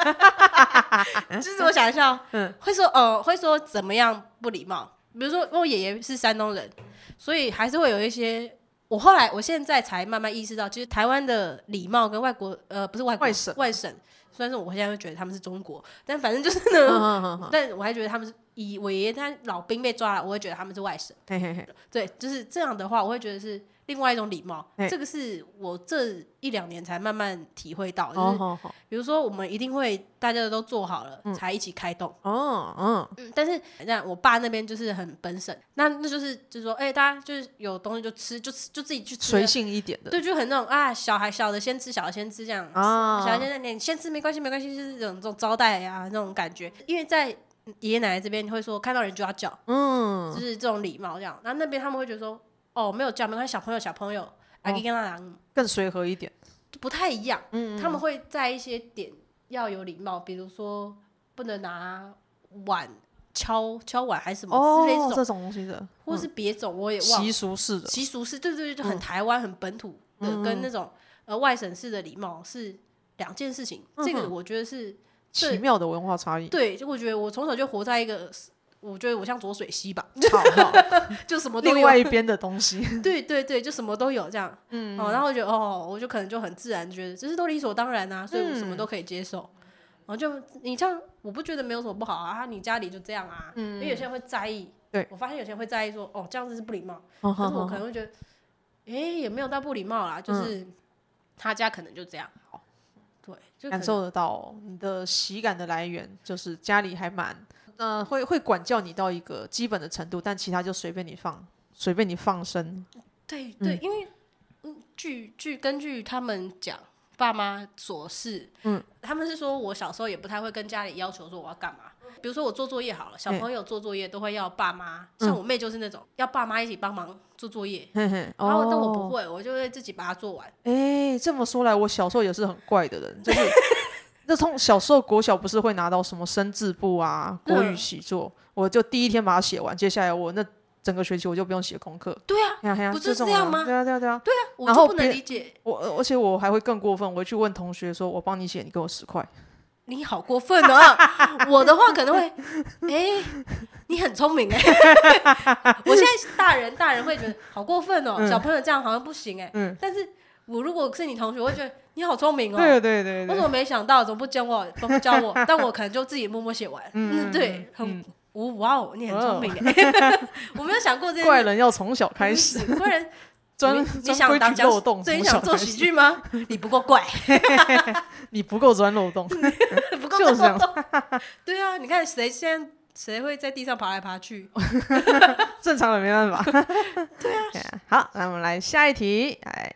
就是我想一下，嗯，会说，呃，会说怎么样不礼貌？比如说，因为我爷爷是山东人。所以还是会有一些，我后来我现在才慢慢意识到，其实台湾的礼貌跟外国呃不是外国外省外省，虽然说我现在会觉得他们是中国，但反正就是呢，但我还觉得他们是以我爷爷他老兵被抓了，我会觉得他们是外省，嘿嘿嘿对，就是这样的话，我会觉得是。另外一种礼貌，这个是我这一两年才慢慢体会到，就是比如说我们一定会大家都做好了才一起开动，嗯。嗯，但是那我爸那边就是很本省，那那就是就是说，哎，大家就是有东西就吃，就吃就自己去吃，随性一点的，对，就很那种啊，小孩小的先吃，小的先吃这样，小孩先你先吃没关系没关系，就是这种这种招待呀那种感觉，因为在爷爷奶奶这边你会说看到人就要叫，嗯，就是这种礼貌这样，然后那边他们会觉得说。哦，没有叫，没关系，小朋友小朋友，还可以跟他讲，更随和一点，不太一样。嗯，他们会在一些点要有礼貌，比如说不能拿碗敲敲碗，还是什么之类这种东西的，或是别种，我也忘了。习俗式的，习俗式，对对对，就很台湾、很本土的，跟那种呃外省式的礼貌是两件事情。这个我觉得是奇妙的文化差异。对，就我觉得我从小就活在一个。我觉得我像浊水溪吧，好好就什么都有。另外一边的东西，对对对，就什么都有这样。嗯，哦，然后我觉得哦，我就可能就很自然觉得这是都理所当然啊，所以我什么都可以接受。然后就你这样，我不觉得没有什么不好啊，你家里就这样啊。嗯，因为有些人会在意。对，我发现有些人会在意说，哦，这样子是不礼貌。但是我可能会觉得，哎，也没有到不礼貌啦，就是他家可能就这样。对，就感受得到你的喜感的来源，就是家里还蛮。嗯，会会管教你到一个基本的程度，但其他就随便你放，随便你放生。对对，因为据据根据他们讲，爸妈琐事，嗯，他们是说我小时候也不太会跟家里要求说我要干嘛，比如说我做作业好了，小朋友做作业都会要爸妈，像我妹就是那种要爸妈一起帮忙做作业，然后但我不会，我就会自己把它做完。哎，这么说来，我小时候也是很怪的人，就是。就从小时候国小不是会拿到什么生字簿啊、国语习作，我就第一天把它写完，接下来我那整个学期我就不用写功课。对啊，不是这样吗？对啊，对啊，对啊。对啊，我就不能理解。我而且我还会更过分，我会去问同学说：“我帮你写，你给我十块。”你好过分啊！我的话可能会，哎，你很聪明哎。我现在大人，大人会觉得好过分哦，小朋友这样好像不行哎。嗯。但是我如果是你同学，我会觉得。你好聪明哦！对对对，我怎么没想到？怎么不教我？怎么不教我？但我可能就自己默默写完。嗯，对，很，哇哦，你很聪明哎！我没有想过这些。怪人要从小开始。怪人 专你想当漏洞，所以你想做喜剧吗？你不够怪，你不够钻漏洞，不够钻漏洞。对啊，你看谁现在谁会在地上爬来爬去？正常人没办法。对啊。好，那我们来下一题，哎。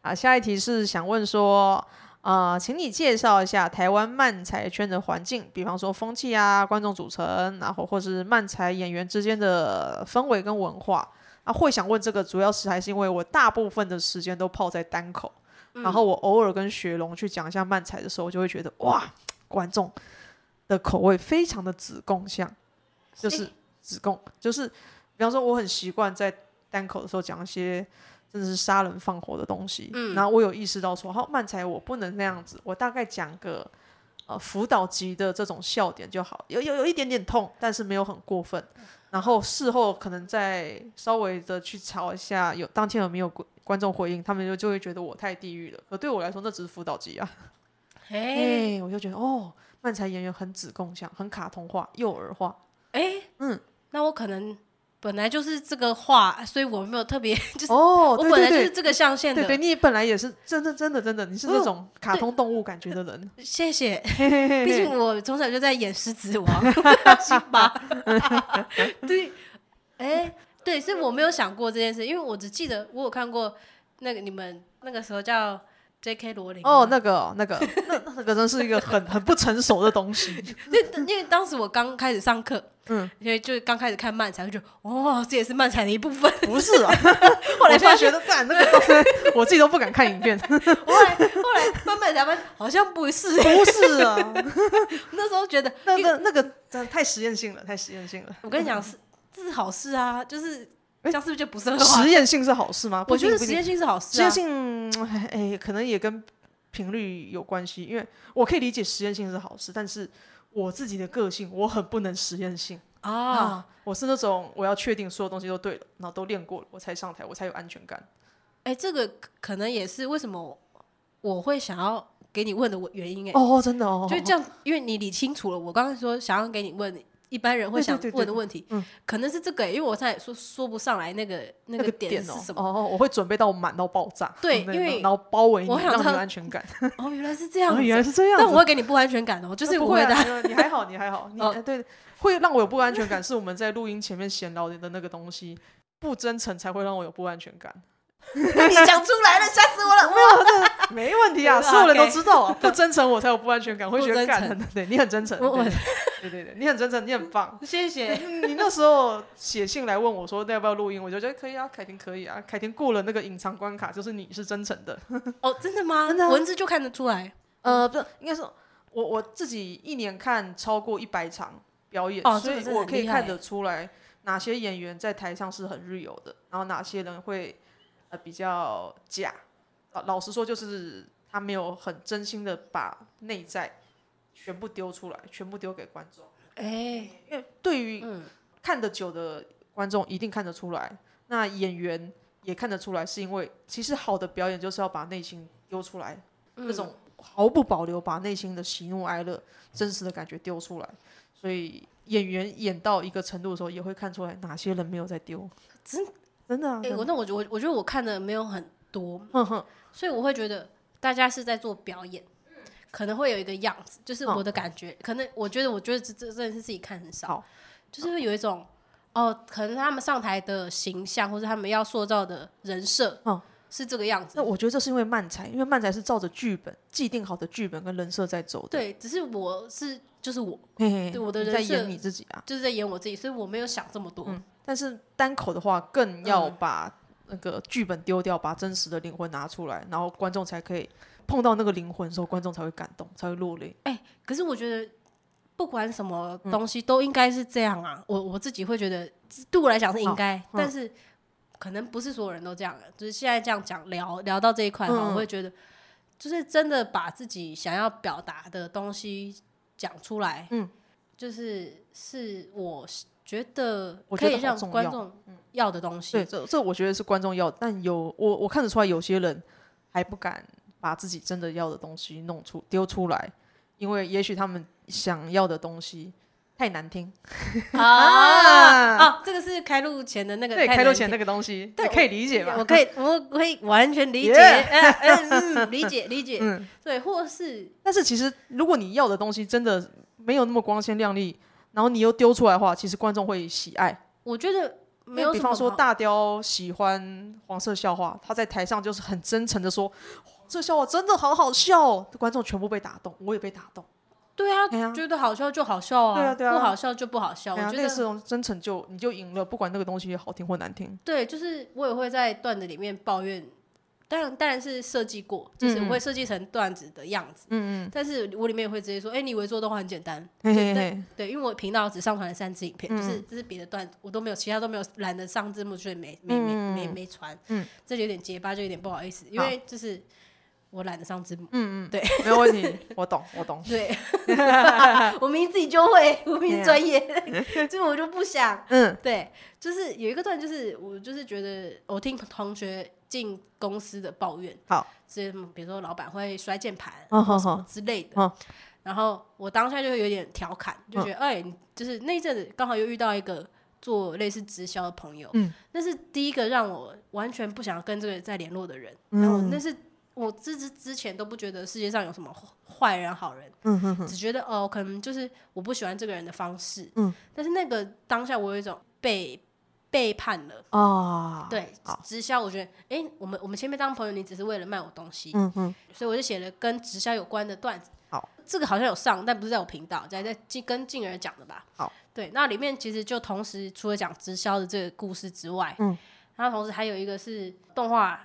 啊，下一题是想问说，呃，请你介绍一下台湾漫才圈的环境，比方说风气啊、观众组成，然后或是漫才演员之间的氛围跟文化。啊，会想问这个，主要是还是因为我大部分的时间都泡在单口，嗯、然后我偶尔跟雪龙去讲一下漫才的时候，我就会觉得哇，观众的口味非常的子贡像，就是子贡，就是比方说我很习惯在单口的时候讲一些。真的是杀人放火的东西，嗯，然后我有意识到说，好，漫才我不能那样子，我大概讲个呃辅导级的这种笑点就好，有有有一点点痛，但是没有很过分，然后事后可能再稍微的去吵一下，有当天有没有观众回应，他们就就会觉得我太地狱了，可对我来说那只是辅导级啊，哎，我就觉得哦，漫才演员很子共享，很卡通化、幼儿化，哎，嗯，那我可能。本来就是这个画，所以我没有特别 就是哦，我本来就是这个象限的。对对，你本来也是真的真的真的，你是那种卡通动物感觉的人。谢谢，毕竟我从小就在演《狮子王》，行吧？对，哎，对，所以我没有想过这件事，因为我只记得我有看过那个你们那个时候叫 J.K. 罗琳哦，那个哦那个那那个真是一个很很不成熟的东西。因为因为当时我刚开始上课，嗯，因为就是刚开始看漫才，就觉得哦，这也是漫才的一部分。不是啊，后来发觉都干那个，我自己都不敢看影片。后来后来慢慢才发现，好像不是，不是啊。那时候觉得那那那个真的太实验性了，太实验性了。我跟你讲，是这是好事啊，就是。这样是不是就不是很实验性是好事吗？我觉得实验性是好事。实验性，哎，可能也跟频率有关系。因为我可以理解实验性是好事，但是我自己的个性，我很不能实验性啊。我是那种我要确定所有东西都对了，然后都练过了，我才上台，我才有安全感。哎，这个可能也是为什么我会想要给你问的原因。哎，哦，真的哦，就这样，因为你理清楚了。我刚刚说想要给你问。一般人会想问的问题，嗯，可能是这个，因为我现在说说不上来那个那个点是什么。哦，我会准备到满到爆炸。对，因为然后包围你，让你有安全感。哦，原来是这样，原来是这样。但我会给你不安全感哦，就是不会的。你还好，你还好。你 对，会让我有不安全感，是我们在录音前面闲聊的那个东西不真诚，才会让我有不安全感。你讲出来了，吓死我了！没有，没问题啊，所有人都知道啊，不真诚我才有不安全感，会觉得干。对，你很真诚，对对对，你很真诚，你很棒，谢谢。你那时候写信来问我说要不要录音，我就觉得可以啊，凯婷可以啊，凯婷过了那个隐藏关卡，就是你是真诚的。哦，真的吗？真的，文字就看得出来。呃，不是，应该是我我自己一年看超过一百场表演，所以我可以看得出来哪些演员在台上是很 real 的，然后哪些人会。呃，比较假，老老实说，就是他没有很真心的把内在全部丢出来，全部丢给观众。哎、欸，因为对于看得久的观众一定看得出来，嗯、那演员也看得出来，是因为其实好的表演就是要把内心丢出来，嗯、那种毫不保留把内心的喜怒哀乐、真实的感觉丢出来。所以演员演到一个程度的时候，也会看出来哪些人没有在丢。真。真的，啊，哎、欸，我那我我我觉得我看的没有很多，呵呵，所以我会觉得大家是在做表演，可能会有一个样子，就是我的感觉，可能我觉得我觉得这这真的是自己看很少，就是会有一种哦，可能他们上台的形象或者他们要塑造的人设，是这个样子。那我觉得这是因为漫才，因为漫才是照着剧本既定好的剧本跟人设在走的。对，只是我是就是我，嘿嘿对我的人设在演你自己啊，就是在演我自己，所以我没有想这么多。嗯但是单口的话，更要把那个剧本丢掉，嗯、把真实的灵魂拿出来，然后观众才可以碰到那个灵魂的时候，观众才会感动，才会落泪。哎、欸，可是我觉得不管什么东西都应该是这样啊。嗯、我我自己会觉得，对我来讲是应该，嗯、但是可能不是所有人都这样的。就是现在这样讲聊聊到这一块哈，嗯、我会觉得，就是真的把自己想要表达的东西讲出来，嗯，就是是我。觉得可以让观众要的东西，对，这这我觉得是观众要，但有我我看得出来，有些人还不敢把自己真的要的东西弄出丢出来，因为也许他们想要的东西太难听 啊啊！这个是开录前的那个，对，开录前那个东西，对，可以理解吧？我可以，我可以完全理解，嗯，理解理解，嗯，对，或是，但是其实如果你要的东西真的没有那么光鲜亮丽。然后你又丢出来的话，其实观众会喜爱。我觉得没有。比方说大雕喜欢黄色笑话，他在台上就是很真诚的说：“黄色笑话真的好好笑。”观众全部被打动，我也被打动。对啊，觉得好笑就好笑啊，不好笑就不好笑。我觉得这种真诚就你就赢了，不管那个东西好听或难听。对，就是我也会在段子里面抱怨。当然，当然是设计过，就是我会设计成段子的样子。嗯嗯。但是我里面也会直接说：“哎，你以为做动画很简单？”对对，因为我频道只上传了三支影片，就是这是别的段子，我都没有，其他都没有，懒得上字幕，所以没没没没没传。嗯。这里有点结巴，就有点不好意思，因为就是我懒得上字幕。嗯嗯。对，没有问题，我懂，我懂。对。我明明自己就会，我明明专业，所以我就不想。嗯。对，就是有一个段，就是我就是觉得，我听同学。进公司的抱怨，好，是比如说老板会摔键盘，哦什么之类的。然后我当下就会有点调侃，就觉得哎，就是那一阵子刚好又遇到一个做类似直销的朋友，嗯，那是第一个让我完全不想跟这个再联络的人。然后那是我之之之前都不觉得世界上有什么坏人好人，嗯哼，只觉得哦，可能就是我不喜欢这个人的方式，嗯，但是那个当下我有一种被背叛了哦。对，直销我觉得，哎、欸，我们我们前面当朋友，你只是为了卖我东西，嗯嗯，所以我就写了跟直销有关的段子。好，这个好像有上，但不是在我频道，在在跟静儿讲的吧？好，对，那里面其实就同时除了讲直销的这个故事之外，嗯，然后同时还有一个是动画。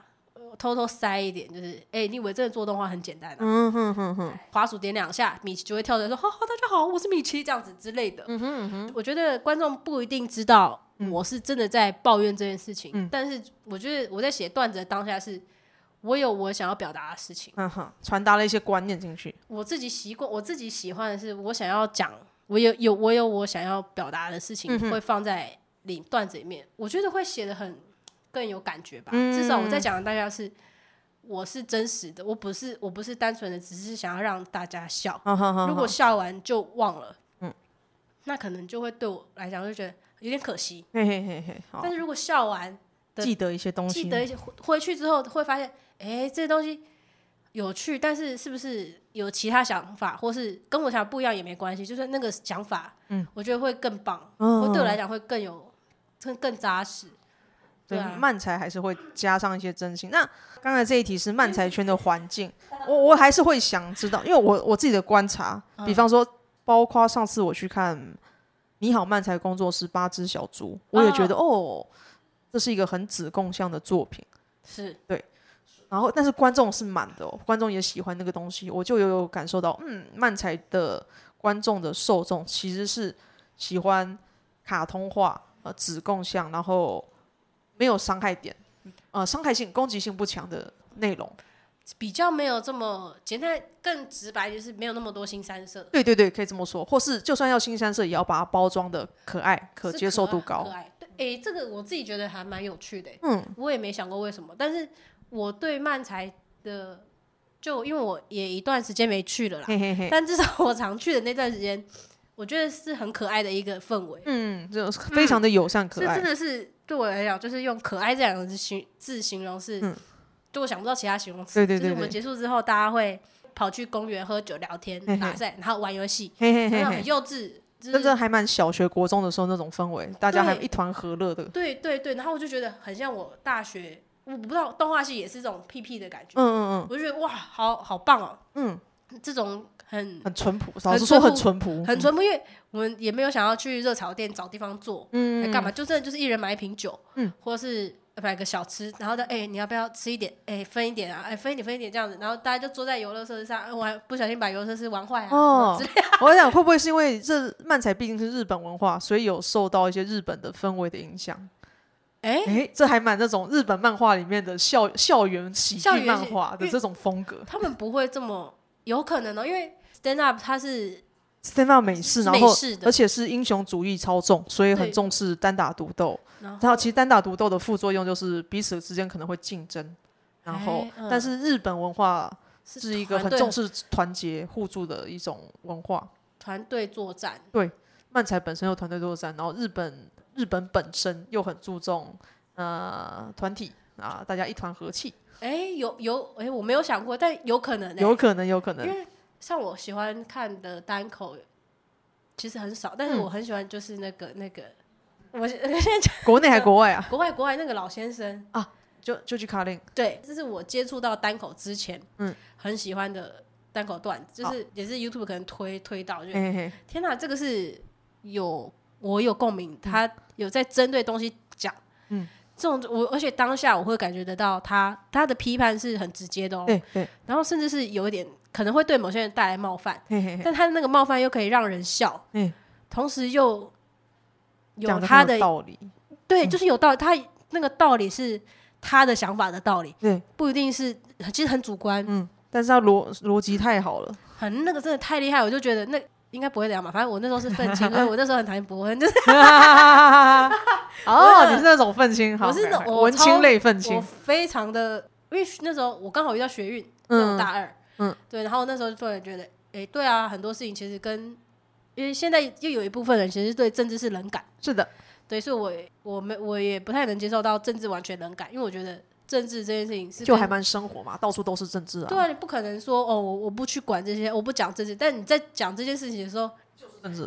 偷偷塞一点，就是哎、欸，你以为真的做动画很简单啊？嗯哼哼哼，滑鼠点两下，米奇就会跳出来说：“哈哈，大家好，我是米奇。”这样子之类的。嗯哼嗯哼，我觉得观众不一定知道我是真的在抱怨这件事情，嗯、但是我觉得我在写段子的当下是，我有我想要表达的事情，嗯哼，传达了一些观念进去。我自己习惯，我自己喜欢的是，我想要讲，我有有我有我想要表达的事情，嗯、会放在里段子里面。我觉得会写的很更有感觉吧，嗯、至少我在讲的大家是。我是真实的，我不是，我不是单纯的，只是想要让大家笑。如果笑完就忘了，嗯，那可能就会对我来讲就觉得有点可惜。嘿嘿嘿嘿，但是如果笑完记得一些东西，记得一些回去之后会发现，哎、欸，这些东西有趣，但是是不是有其他想法，或是跟我想不一样也没关系，就是那个想法，嗯，我觉得会更棒，嗯，会对我来讲会更有更更扎实。对，漫才还是会加上一些真心。那刚才这一题是漫才圈的环境，我我还是会想知道，因为我我自己的观察，比方说，包括上次我去看《你好漫才工作室》八只小猪，我也觉得哦，这是一个很子贡向的作品，是对。然后，但是观众是满的哦，观众也喜欢那个东西，我就有有感受到，嗯，漫才的观众的受众其实是喜欢卡通化呃子贡向，然后。没有伤害点，呃，伤害性、攻击性不强的内容，比较没有这么简单，更直白就是没有那么多新三色。对对对，可以这么说。或是就算要新三色，也要把它包装的可爱、可接受度高。可爱，对，哎，这个我自己觉得还蛮有趣的。嗯，我也没想过为什么，但是我对漫才的，就因为我也一段时间没去了啦，嘿嘿嘿，但至少我常去的那段时间，我觉得是很可爱的一个氛围。嗯，就非常的友善可爱，嗯、真的是。对我来讲，就是用“可爱”这两个字形字形容是，嗯，就我想不到其他形容词。对对对，对，就是我们结束之后，大家会跑去公园喝酒、聊天、打赛，然后玩游戏，很幼稚，真的还蛮小学、国中的时候那种氛围，大家还一团和乐的。对对对，然后我就觉得很像我大学，我不知道动画系也是这种屁屁的感觉。嗯嗯嗯，我就觉得哇，好好棒哦。嗯，这种很很淳朴，老实说很淳朴，很淳朴，因为。我们也没有想要去热炒店找地方坐，嗯，干嘛？就真的就是一人买一瓶酒，嗯，或者是买个小吃，然后呢，哎、欸，你要不要吃一点？哎、欸，分一点啊，哎、欸，分一点，分一点这样子，然后大家就坐在游乐设施上，玩，不小心把游乐设施玩坏啊。我想会不会是因为这漫才毕竟是日本文化，所以有受到一些日本的氛围的影响？哎、这还蛮那种日本漫画里面的校校园喜剧漫画的这种风格。他们不会这么有可能哦，因为 stand up 它是。Stand up 美式，然后而且是英雄主义超重，所以很重视单打独斗。然后其实单打独斗的副作用就是彼此之间可能会竞争。然后，但是日本文化是一个很重视团结互助的一种文化，团队作战。对，漫才本身有团队作战，然后日本日本本身又很注重呃团体啊，大家一团和气。哎，有有哎，我没有想过，但有可能，有可能，有可能。像我喜欢看的单口，其实很少，但是我很喜欢，就是那个、嗯、那个，我现在讲国内还国外啊？国外国外那个老先生啊，就就去卡林。对，这是我接触到单口之前，嗯，很喜欢的单口段子，就是也是 YouTube 可能推推到，就天哪，这个是有我有共鸣，他有在针对东西讲，嗯。这种我，而且当下我会感觉得到他他的批判是很直接的哦，对对，然后甚至是有一点可能会对某些人带来冒犯，嘿嘿嘿，但他的那个冒犯又可以让人笑，嗯，同时又有他的道理，对，就是有道理，他那个道理是他的想法的道理，对，不一定是其实很主观，嗯，但是他逻逻辑太好了，很那个真的太厉害，我就觉得那。应该不会这样吧？反正我那时候是愤青，所以我那时候很讨厌博恩，就是 哦，你是那种愤青，好，我是那种文青类愤青，我非常的，因为那时候我刚好遇到学运，嗯，大二，嗯，对，然后那时候突然觉得，哎，对啊，很多事情其实跟，因为现在又有一部分人其实对政治是冷感，是的，对，所以我我没我也不太能接受到政治完全冷感，因为我觉得。政治这件事情是就还蛮生活嘛，到处都是政治啊。对啊，你不可能说哦，我我不去管这些，我不讲政治。但你在讲这件事情的时候，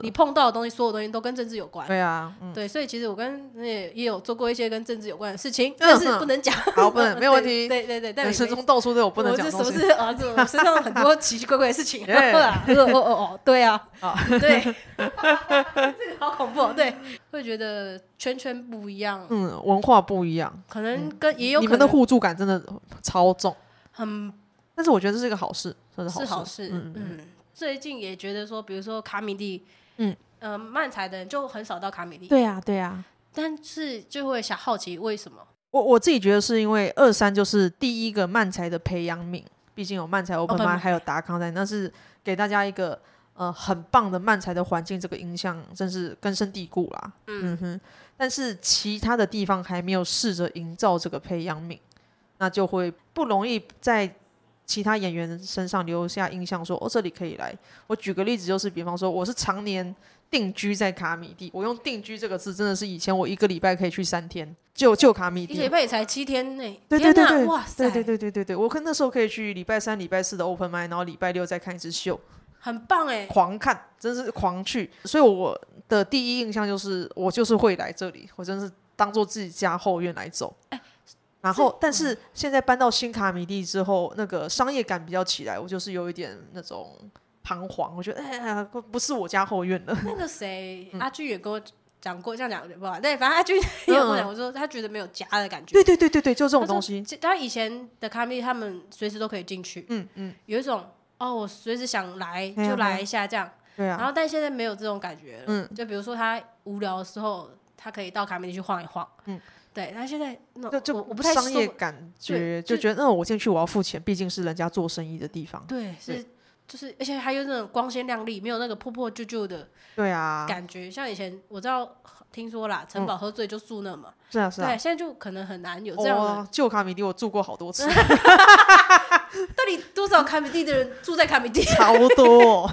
你碰到的东西，所有东西都跟政治有关。对啊，对，所以其实我跟也也有做过一些跟政治有关的事情，但是不能讲。好，不能，没有问题。对对对，但人生中到处都有不能讲。我是什么是啊？这我身上很多奇奇怪怪的事情。哦哦哦，对啊，对，这个好恐怖。对，会觉得圈圈不一样，嗯，文化不一样，可能跟也有你们的互助感真的超重，很。但是我觉得这是一个好事，是好事。嗯嗯。最近也觉得说，比如说卡米蒂，嗯，呃，漫才的人就很少到卡米蒂。对啊，对啊。但是就会想好奇为什么？我我自己觉得是因为二三就是第一个漫才的培养皿，毕竟有漫才 Open 还有达康在，那是给大家一个呃很棒的漫才的环境，这个印象真是根深蒂固啦。嗯哼。但是其他的地方还没有试着营造这个培养皿，那就会不容易在。其他演员身上留下印象，说哦，这里可以来。我举个例子，就是比方说，我是常年定居在卡米地。我用“定居”这个字，真的是以前我一个礼拜可以去三天，就就卡米地。一个礼拜也才七天内。对对对对，哇塞！对对对对对对，我可那时候可以去礼拜三、礼拜四的 open m i d 然后礼拜六再看一次秀，很棒哎，狂看，真是狂去。所以我的第一印象就是，我就是会来这里，我真是当做自己家后院来走。欸然后，但是现在搬到新卡米蒂之后，那个商业感比较起来，我就是有一点那种彷徨。我觉得，哎呀，不是我家后院了。那个谁，阿俊也跟我讲过，这样讲不好。对，反正阿俊 也跟我讲，我说他觉得没有家的感觉。对对对对对，就这种东西。他以前的卡米地，他们随时都可以进去。嗯嗯，有一种哦，我随时想来就来一下这样。对啊。然后，但现在没有这种感觉了。嗯。就比如说他无聊的时候，他可以到卡米地去晃一晃。嗯。对，他现在那就就我不太商业感觉，就觉得那我进去我要付钱，毕竟是人家做生意的地方。对，是就是，而且还有那种光鲜亮丽，没有那个破破旧旧的。对啊，感觉像以前我知道听说啦，城堡喝醉就住那嘛。是啊是啊。对，现在就可能很难有这样的。旧卡米迪我住过好多次。到底多少卡米蒂的人住在卡米蒂？超多。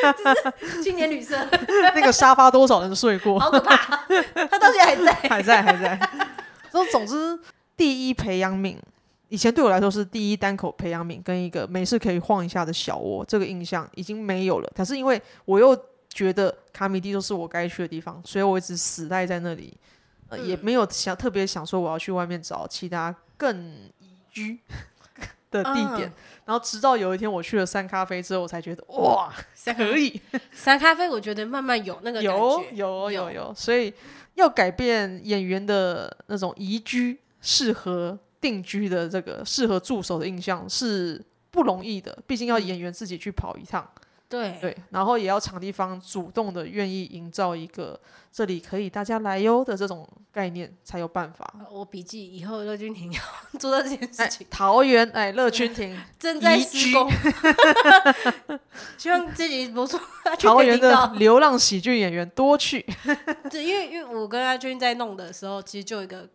青年旅社。那个沙发多少人睡过？好可怕！他到现在还在。还在还在。总总之，第一培养皿，以前对我来说是第一单口培养皿，跟一个没事可以晃一下的小窝，这个印象已经没有了。可是因为我又觉得卡米蒂都是我该去的地方，所以我一直死赖在那里，呃，也没有想特别想说我要去外面找其他更宜居的地点。然后直到有一天我去了三咖啡之后，我才觉得哇，可以。三咖啡我觉得慢慢有那个有有有有，所以。要改变演员的那种宜居、适合定居的这个适合驻守的印象是不容易的，毕竟要演员自己去跑一趟。对对，然后也要场地方主动的愿意营造一个这里可以大家来哟的这种概念，才有办法。我笔记以后乐君庭要 做到这件事情。哎、桃园哎，乐君庭 正在施工，希望自己不错。桃园的流浪喜剧演员多去。对，因为因为我跟阿君在弄的时候，其实就有一个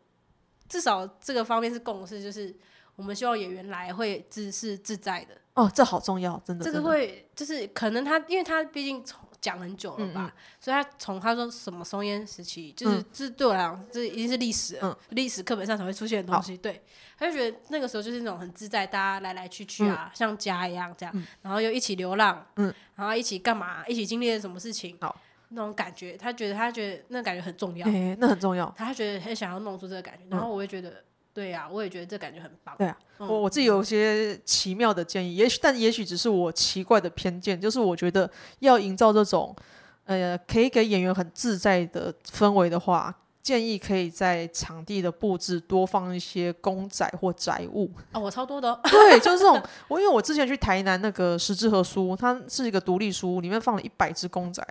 至少这个方面是共识，就是我们希望演员来会自是自在的。哦，这好重要，真的。这个会就是可能他，因为他毕竟从讲很久了吧，嗯嗯，所以他从他说什么松烟时期，就是、嗯、这对我来讲，这已经是历史了，历、嗯、史课本上才会出现的东西。对，他就觉得那个时候就是那种很自在，大家来来去去啊，嗯、像家一样这样，嗯、然后又一起流浪，嗯，然后一起干嘛，一起经历了什么事情，好，那种感觉，他觉得他觉得那感觉很重要，欸、那很重要，他觉得很想要弄出这个感觉，然后我会觉得。对呀、啊，我也觉得这感觉很棒。对啊，嗯、我我自己有一些奇妙的建议，也许但也许只是我奇怪的偏见，就是我觉得要营造这种呃可以给演员很自在的氛围的话，建议可以在场地的布置多放一些公仔或宅物。哦，我超多的、哦。对，就是这种。我因为我之前去台南那个十之和书，它是一个独立书屋，里面放了一百只公仔，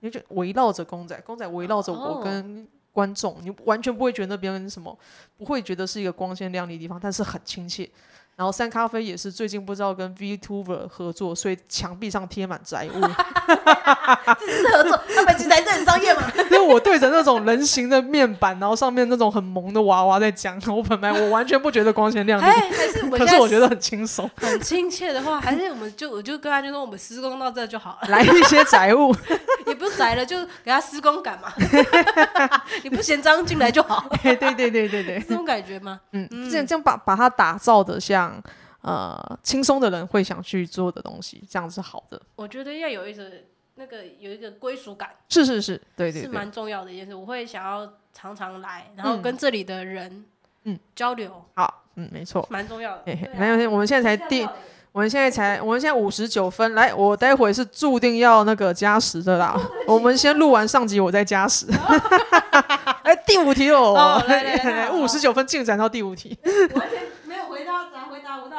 你就围绕着公仔，公仔围绕着我跟。观众，你完全不会觉得那边什么，不会觉得是一个光鲜亮丽的地方，但是很亲切。然后三咖啡也是最近不知道跟 VTuber 合作，所以墙壁上贴满宅物。这是合作，他们其实还是很商业嘛。因为我对着那种人形的面板，然后上面那种很萌的娃娃在讲，我本来我完全不觉得光鲜亮丽，还是我可是我觉得很轻松，很亲切的话，还是我们就我就跟他就说我们施工到这就好了，来一些宅物，也不是宅了，就给他施工感嘛。你不嫌脏进来就好。对对对对对对，这种感觉吗？嗯，这样这样把把它打造的像。呃，轻松的人会想去做的东西，这样是好的。我觉得要有一个那个有一个归属感，是是是，对对，是蛮重要的一件事。我会想要常常来，然后跟这里的人嗯交流。好，嗯，没错，蛮重要的。没有，我们现在才第，我们现在才，我们现在五十九分。来，我待会是注定要那个加时的啦。我们先录完上集，我再加时。哎，第五题哦，五十九分进展到第五题。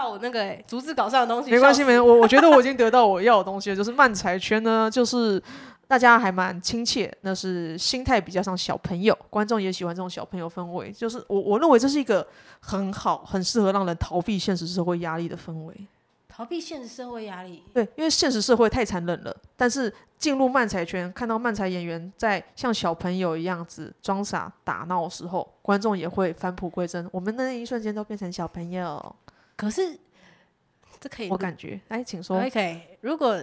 我那个哎，逐字稿上的东西，没关系，没我我觉得我已经得到我要的东西了，就是漫才圈呢，就是大家还蛮亲切，那是心态比较像小朋友，观众也喜欢这种小朋友氛围，就是我我认为这是一个很好、很适合让人逃避现实社会压力的氛围。逃避现实社会压力，对，因为现实社会太残忍了。但是进入漫才圈，看到漫才演员在像小朋友一样子装傻打闹的时候，观众也会返璞归真，我们那一瞬间都变成小朋友。可是，这可以，我感觉，哎，请说。OK，如果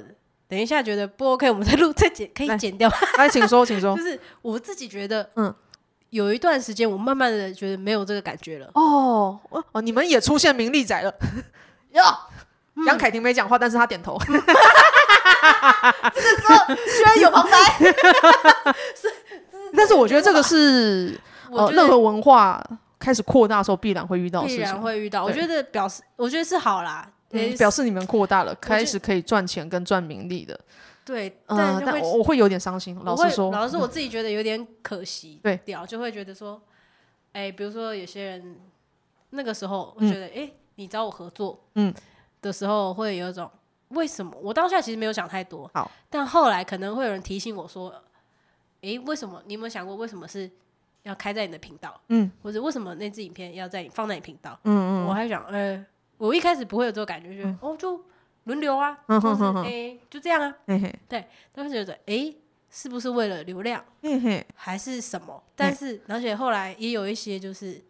等一下觉得不 OK，我们再录再剪，可以剪掉。哎，请说，请说。就是我自己觉得，嗯，有一段时间，我慢慢的觉得没有这个感觉了。哦，哦，你们也出现名利仔了。哟，杨凯婷没讲话，但是他点头。这个时候居然有旁白。是，但是我觉得这个是呃，任何文化。开始扩大的时候，必然会遇到，必然会遇到。我觉得表示，我觉得是好啦，表示你们扩大了，开始可以赚钱跟赚名利的。对，但但我会有点伤心。老实说，老实说，我自己觉得有点可惜。对，掉就会觉得说，哎，比如说有些人那个时候会觉得，哎，你找我合作，嗯，的时候会有一种为什么？我当下其实没有想太多。好，但后来可能会有人提醒我说，哎，为什么？你有没有想过为什么是？要开在你的频道，嗯，或者为什么那支影片要在你放在你频道，嗯嗯，我还想，呃，我一开始不会有这种感觉，觉得哦，就轮流啊，嗯哼哼，哎，就这样啊，对，当时觉得，哎，是不是为了流量，还是什么？但是，而且后来也有一些就是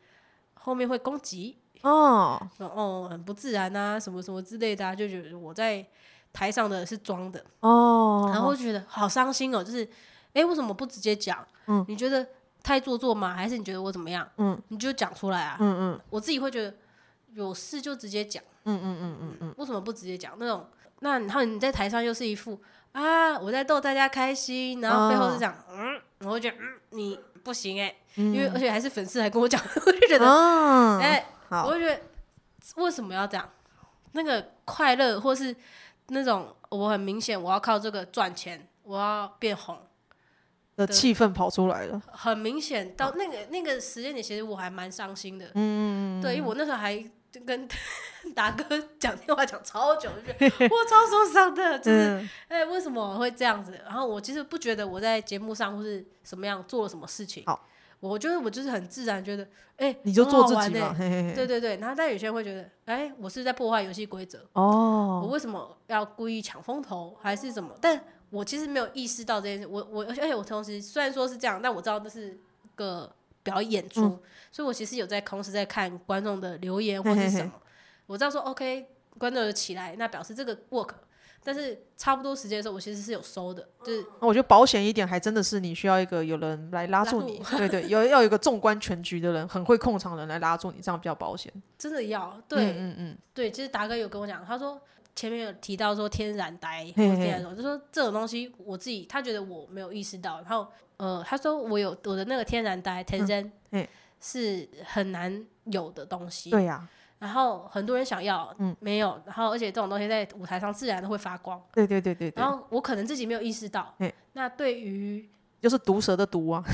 后面会攻击，哦，哦，很不自然啊，什么什么之类的，就觉得我在台上的是装的，哦，然后觉得好伤心哦，就是，哎，为什么不直接讲？嗯，你觉得？太做作吗？还是你觉得我怎么样？嗯，你就讲出来啊。嗯嗯，我自己会觉得有事就直接讲。嗯嗯嗯嗯嗯，为什么不直接讲？那种，那然后你在台上又是一副啊，我在逗大家开心，然后背后是讲嗯，我会觉得嗯，你不行哎，因为而且还是粉丝还跟我讲，我就觉得哎，我就觉得为什么要这样？那个快乐或是那种我很明显我要靠这个赚钱，我要变红。的气氛跑出来了，很明显。到那个那个时间点，其实我还蛮伤心的。嗯，对，因为我那时候还跟 达哥讲电话讲超久，就觉得我超受伤的，就是哎，为什么会这样子？然后我其实不觉得我在节目上或是什么样做了什么事情。好，我觉得我就是很自然，觉得哎，你就做自己嘛。对对对。然后但有些人会觉得，哎，我是在破坏游戏规则。哦，我为什么要故意抢风头，还是什么？但我其实没有意识到这件事，我我而且我同时虽然说是这样，但我知道这是个表演出，嗯、所以我其实有在同时在看观众的留言或是什么，嘿嘿嘿，我知道说 OK，观众有起来，那表示这个 work，但是差不多时间的时候，我其实是有收的，就是我觉得保险一点，还真的是你需要一个有人来拉住你，住对，对对，有要有一个纵观全局的人，很会控场的人来拉住你，这样比较保险。真的要对，嗯嗯嗯，对，其实达哥有跟我讲，他说。前面有提到说天然呆或者这样说，就说这种东西我自己他觉得我没有意识到，然后呃他说我有我的那个天然呆天真，是很难有的东西，对呀，然后很多人想要，嗯，没有，然后而且这种东西在舞台上自然的会发光，对对对对，然后我可能自己没有意识到，那对于就是毒蛇的毒啊。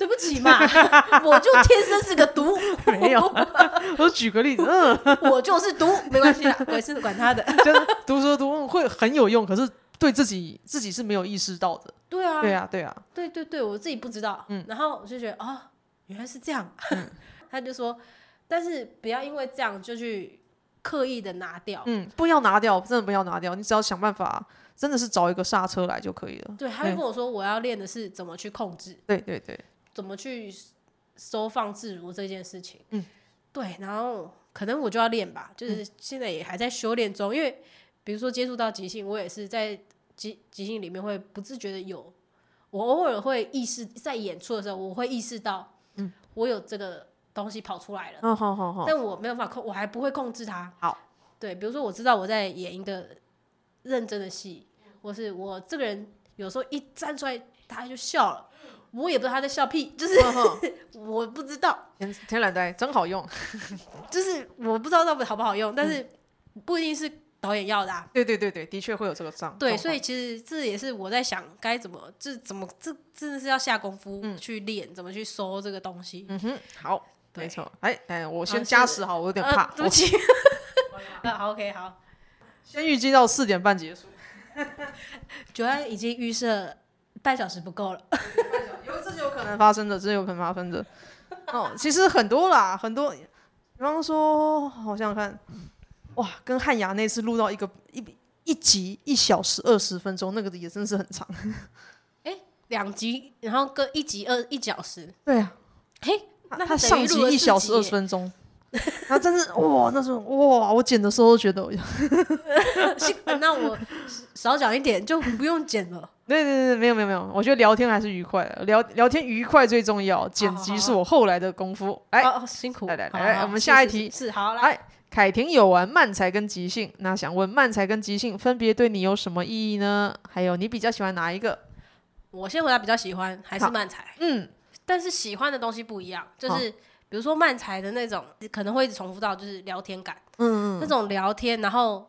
对不起嘛，我就天生是个毒。没有，我举个例子，嗯，我就是毒，没关系的，我是管他的。就是毒蛇毒会很有用，可是对自己自己是没有意识到的。对啊，对啊，对啊，对对对，我自己不知道。嗯，然后我就觉得啊，原来是这样。他就说，但是不要因为这样就去刻意的拿掉。嗯，不要拿掉，真的不要拿掉，你只要想办法。真的是找一个刹车来就可以了。对，他会跟我说，我要练的是怎么去控制。对对对。怎么去收放自如这件事情？嗯，对，然后可能我就要练吧，就是现在也还在修炼中。因为比如说接触到即兴，我也是在即即兴里面会不自觉的有，我偶尔会意识在演出的时候，我会意识到，嗯，我有这个东西跑出来了。嗯，好好好。但我没有办法控，我还不会控制它。好，对，比如说我知道我在演一个认真的戏。或是我这个人有时候一站出来，大家就笑了，我也不知道他在笑屁，就是 我不知道。天天然呆真好用，就是我不知道到底好不好用，但是不一定是导演要的啊。对对对对，的确会有这个账。对，所以其实这也是我在想该怎么，这怎么这真的是要下功夫去练，怎么去收这个东西。嗯哼，好，没错。哎哎，我先加时好，我有点怕。对不起。那 好，OK，好。先预计到四点半结束。九安已经预设半小时不够了，因为这是有可能发生的，这是有可能发生的。哦，其实很多啦，很多。比方说，好像看，哇，跟汉雅那次录到一个一一集一小时二十分钟，那个也真是很长。哎，两集，然后各一集二一小时。对啊。嘿，那他上集一小时二十分钟。然后真是哇，那时候哇，我剪的时候都觉得，那我少讲一点就不用剪了。对对对，没有没有没有，我觉得聊天还是愉快的，聊聊天愉快最重要。剪辑是我后来的功夫。哎，辛苦。来来来，我们下一题是好来。凯婷有玩慢才跟即兴，那想问慢才跟即兴分别对你有什么意义呢？还有你比较喜欢哪一个？我先回答比较喜欢还是慢才。嗯，但是喜欢的东西不一样，就是。比如说慢才的那种，可能会一直重复到就是聊天感，嗯嗯，那种聊天，然后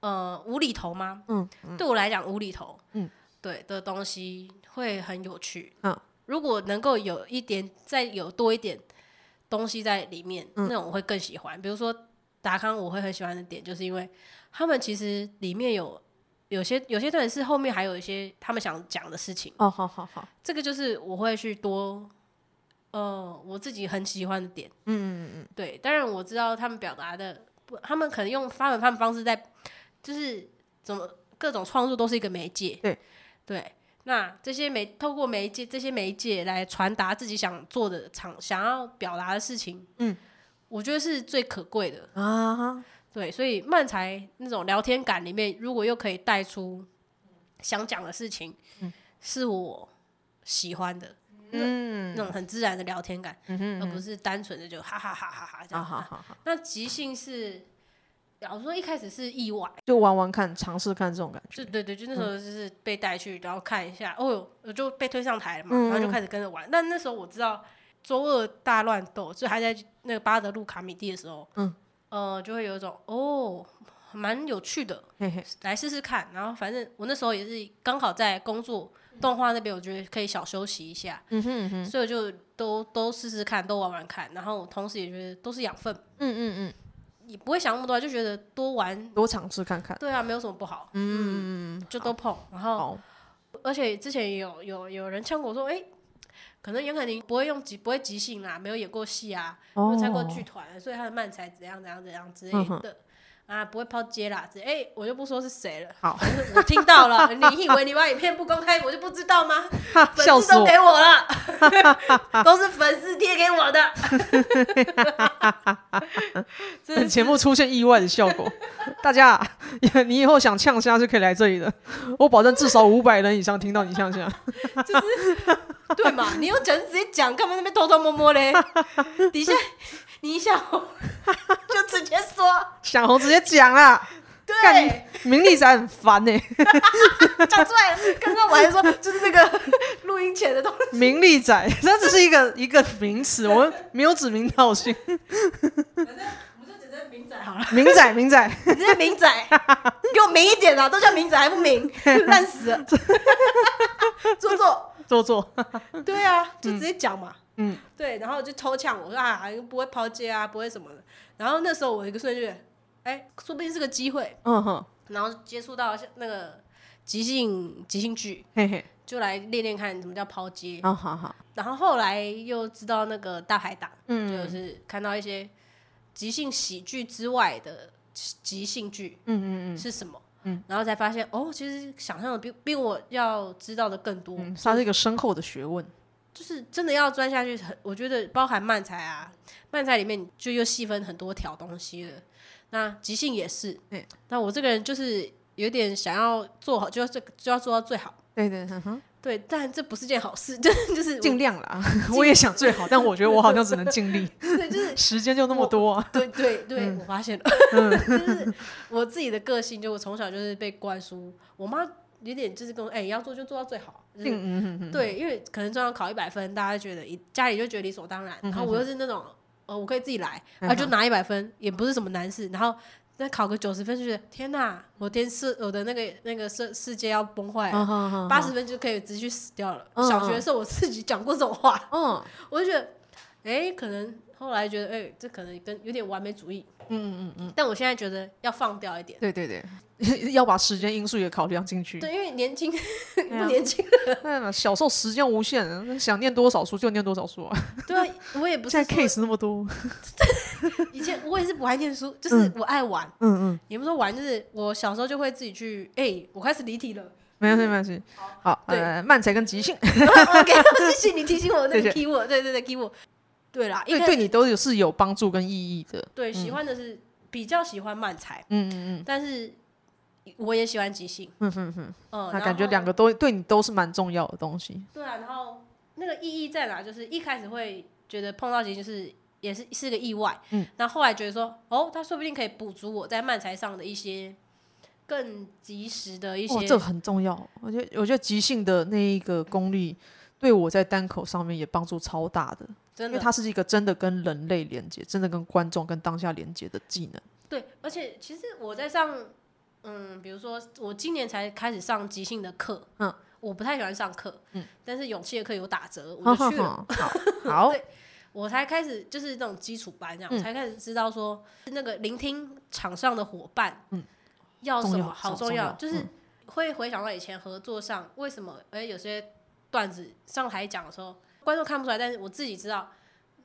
呃无厘头吗？嗯，嗯对我来讲无厘头，嗯，对的东西会很有趣，嗯，如果能够有一点再有多一点东西在里面，嗯、那种我会更喜欢。比如说达康，我会很喜欢的点，就是因为他们其实里面有有些有些段是后面还有一些他们想讲的事情。哦，好好好，这个就是我会去多。呃，我自己很喜欢的点，嗯嗯嗯，对，当然我知道他们表达的不，他们可能用发文他们方式在，就是怎么各种创作都是一个媒介，对对，那这些媒透过媒介这些媒介来传达自己想做的场想要表达的事情，嗯，我觉得是最可贵的啊哈，对，所以漫才那种聊天感里面，如果又可以带出想讲的事情，嗯，是我喜欢的。嗯，那种很自然的聊天感，嗯哼嗯哼，而不是单纯的就哈哈哈哈哈这样。啊、好好好，那即兴是，假如说一开始是意外，就玩玩看，尝试看这种感觉。对对对，就那时候就是被带去，然后看一下，嗯、哦哟，就被推上台了嘛，然后就开始跟着玩。但那时候我知道周二大乱斗，就还在那个巴德路卡米蒂的时候，嗯，呃，就会有一种哦，蛮有趣的，嘿嘿，来试试看。然后反正我那时候也是刚好在工作。动画那边我觉得可以小休息一下，嗯哼嗯哼，所以我就都都试试看，都玩玩看，然后同时也觉得都是养分，嗯嗯嗯，也不会想那么多，就觉得多玩多尝试看看，对啊，没有什么不好，嗯嗯，就都碰，然后而且之前有有有人呛我说，哎，可能严凯宁不会用即不会即兴啦，没有演过戏啊，没有参过剧团，所以他的漫才怎样怎样怎样之类的。啊，不会抛接啦，这哎、欸，我就不说是谁了。好，我听到了。你以为你把影片不公开，我就不知道吗？粉丝都给我了，都是粉丝贴给我的。这节目出现意外的效果，大家，你以后想呛虾就可以来这里的，我保证至少五百人以上听到你呛虾。就是对嘛？你又讲直接讲，干嘛那边偷偷摸摸嘞？底下。你一想红 就直接说，想红直接讲啊！对，名利仔很烦呢、欸。讲出来，刚刚我还说就是那个 录音前的东西。名利仔，这只是一个一个名词，我们没有指名道姓。反正我们就只是名仔好了。名仔，名仔，直接名仔，给我明一点啊！都叫明仔还不明，烂死了。做作，做作。对啊，就直接讲嘛。嗯嗯，对，然后就偷呛我说啊，不会抛接啊，不会什么的。然后那时候我一个瞬间，哎，说不定是个机会。嗯哼。然后接触到那个即兴即兴剧，嘿嘿，就来练练看什么叫抛接。哦，好好。然后后来又知道那个大排档，嗯，就是看到一些即兴喜剧之外的即兴剧，嗯嗯嗯，是什么？嗯，然后才发现哦，其实想象的比比我要知道的更多。嗯，它是一个深厚的学问。就是真的要钻下去，很我觉得包含漫才啊，漫才里面就又细分很多条东西了。那即兴也是，对。那我这个人就是有点想要做好，就要这就要做到最好。对对，嗯哼。对，但这不是件好事，就 就是尽量啦。我也想最好，但我觉得我好像只能尽力。对，就是时间就那么多。对对 对，我发现了，就是我自己的个性，就我从小就是被灌输，我妈。有点就是跟我哎、欸，要做就做到最好。就是、嗯嗯嗯对，因为可能中央考一百分，大家觉得一家里就觉得理所当然。然后我又是那种，呃，我可以自己来，啊，就拿一百分，也不是什么难事。然后那考个九十分就觉得天哪，我天世我的那个那个世世界要崩坏了。八十分就可以直接死掉了。小学的时候我自己讲过这种话，嗯，我就觉得，哎、欸，可能后来觉得，哎、欸，这可能跟有点完美主义。嗯嗯嗯，但我现在觉得要放掉一点。对对对，要把时间因素也考量进去。对，因为年轻不年轻了。小时候时间无限，想念多少书就念多少书啊。对啊，我也不是。现在 case 那么多。以前我也是不爱念书，就是我爱玩。嗯嗯。也不说玩，就是我小时候就会自己去。哎，我开始离题了。没有事，没关系。好，呃，慢才跟即兴。OK，谢谢你提醒我那个 keyword。对对对，keyword。对啦，对对你都有是有帮助跟意义的。对，喜欢的是比较喜欢慢才，嗯嗯嗯，但是我也喜欢即兴，嗯嗯嗯，那感觉两个都对你都是蛮重要的东西。对啊，然后那个意义在哪？就是一开始会觉得碰到即兴是也是是个意外，嗯，那后来觉得说，哦，他说不定可以补足我在慢才上的一些更及时的一些，这很重要。我觉得我觉得即兴的那一个功力，对我在单口上面也帮助超大的。因为它是一个真的跟人类连接，真的跟观众、跟当下连接的技能。对，而且其实我在上，嗯，比如说我今年才开始上即兴的课，嗯，我不太喜欢上课，嗯，但是勇气的课有打折，我就去了。好，对，我才开始就是那种基础班这样，才开始知道说那个聆听场上的伙伴，嗯，要什么好重要，就是会回想到以前合作上为什么，哎，有些段子上台讲的时候。观众看不出来，但是我自己知道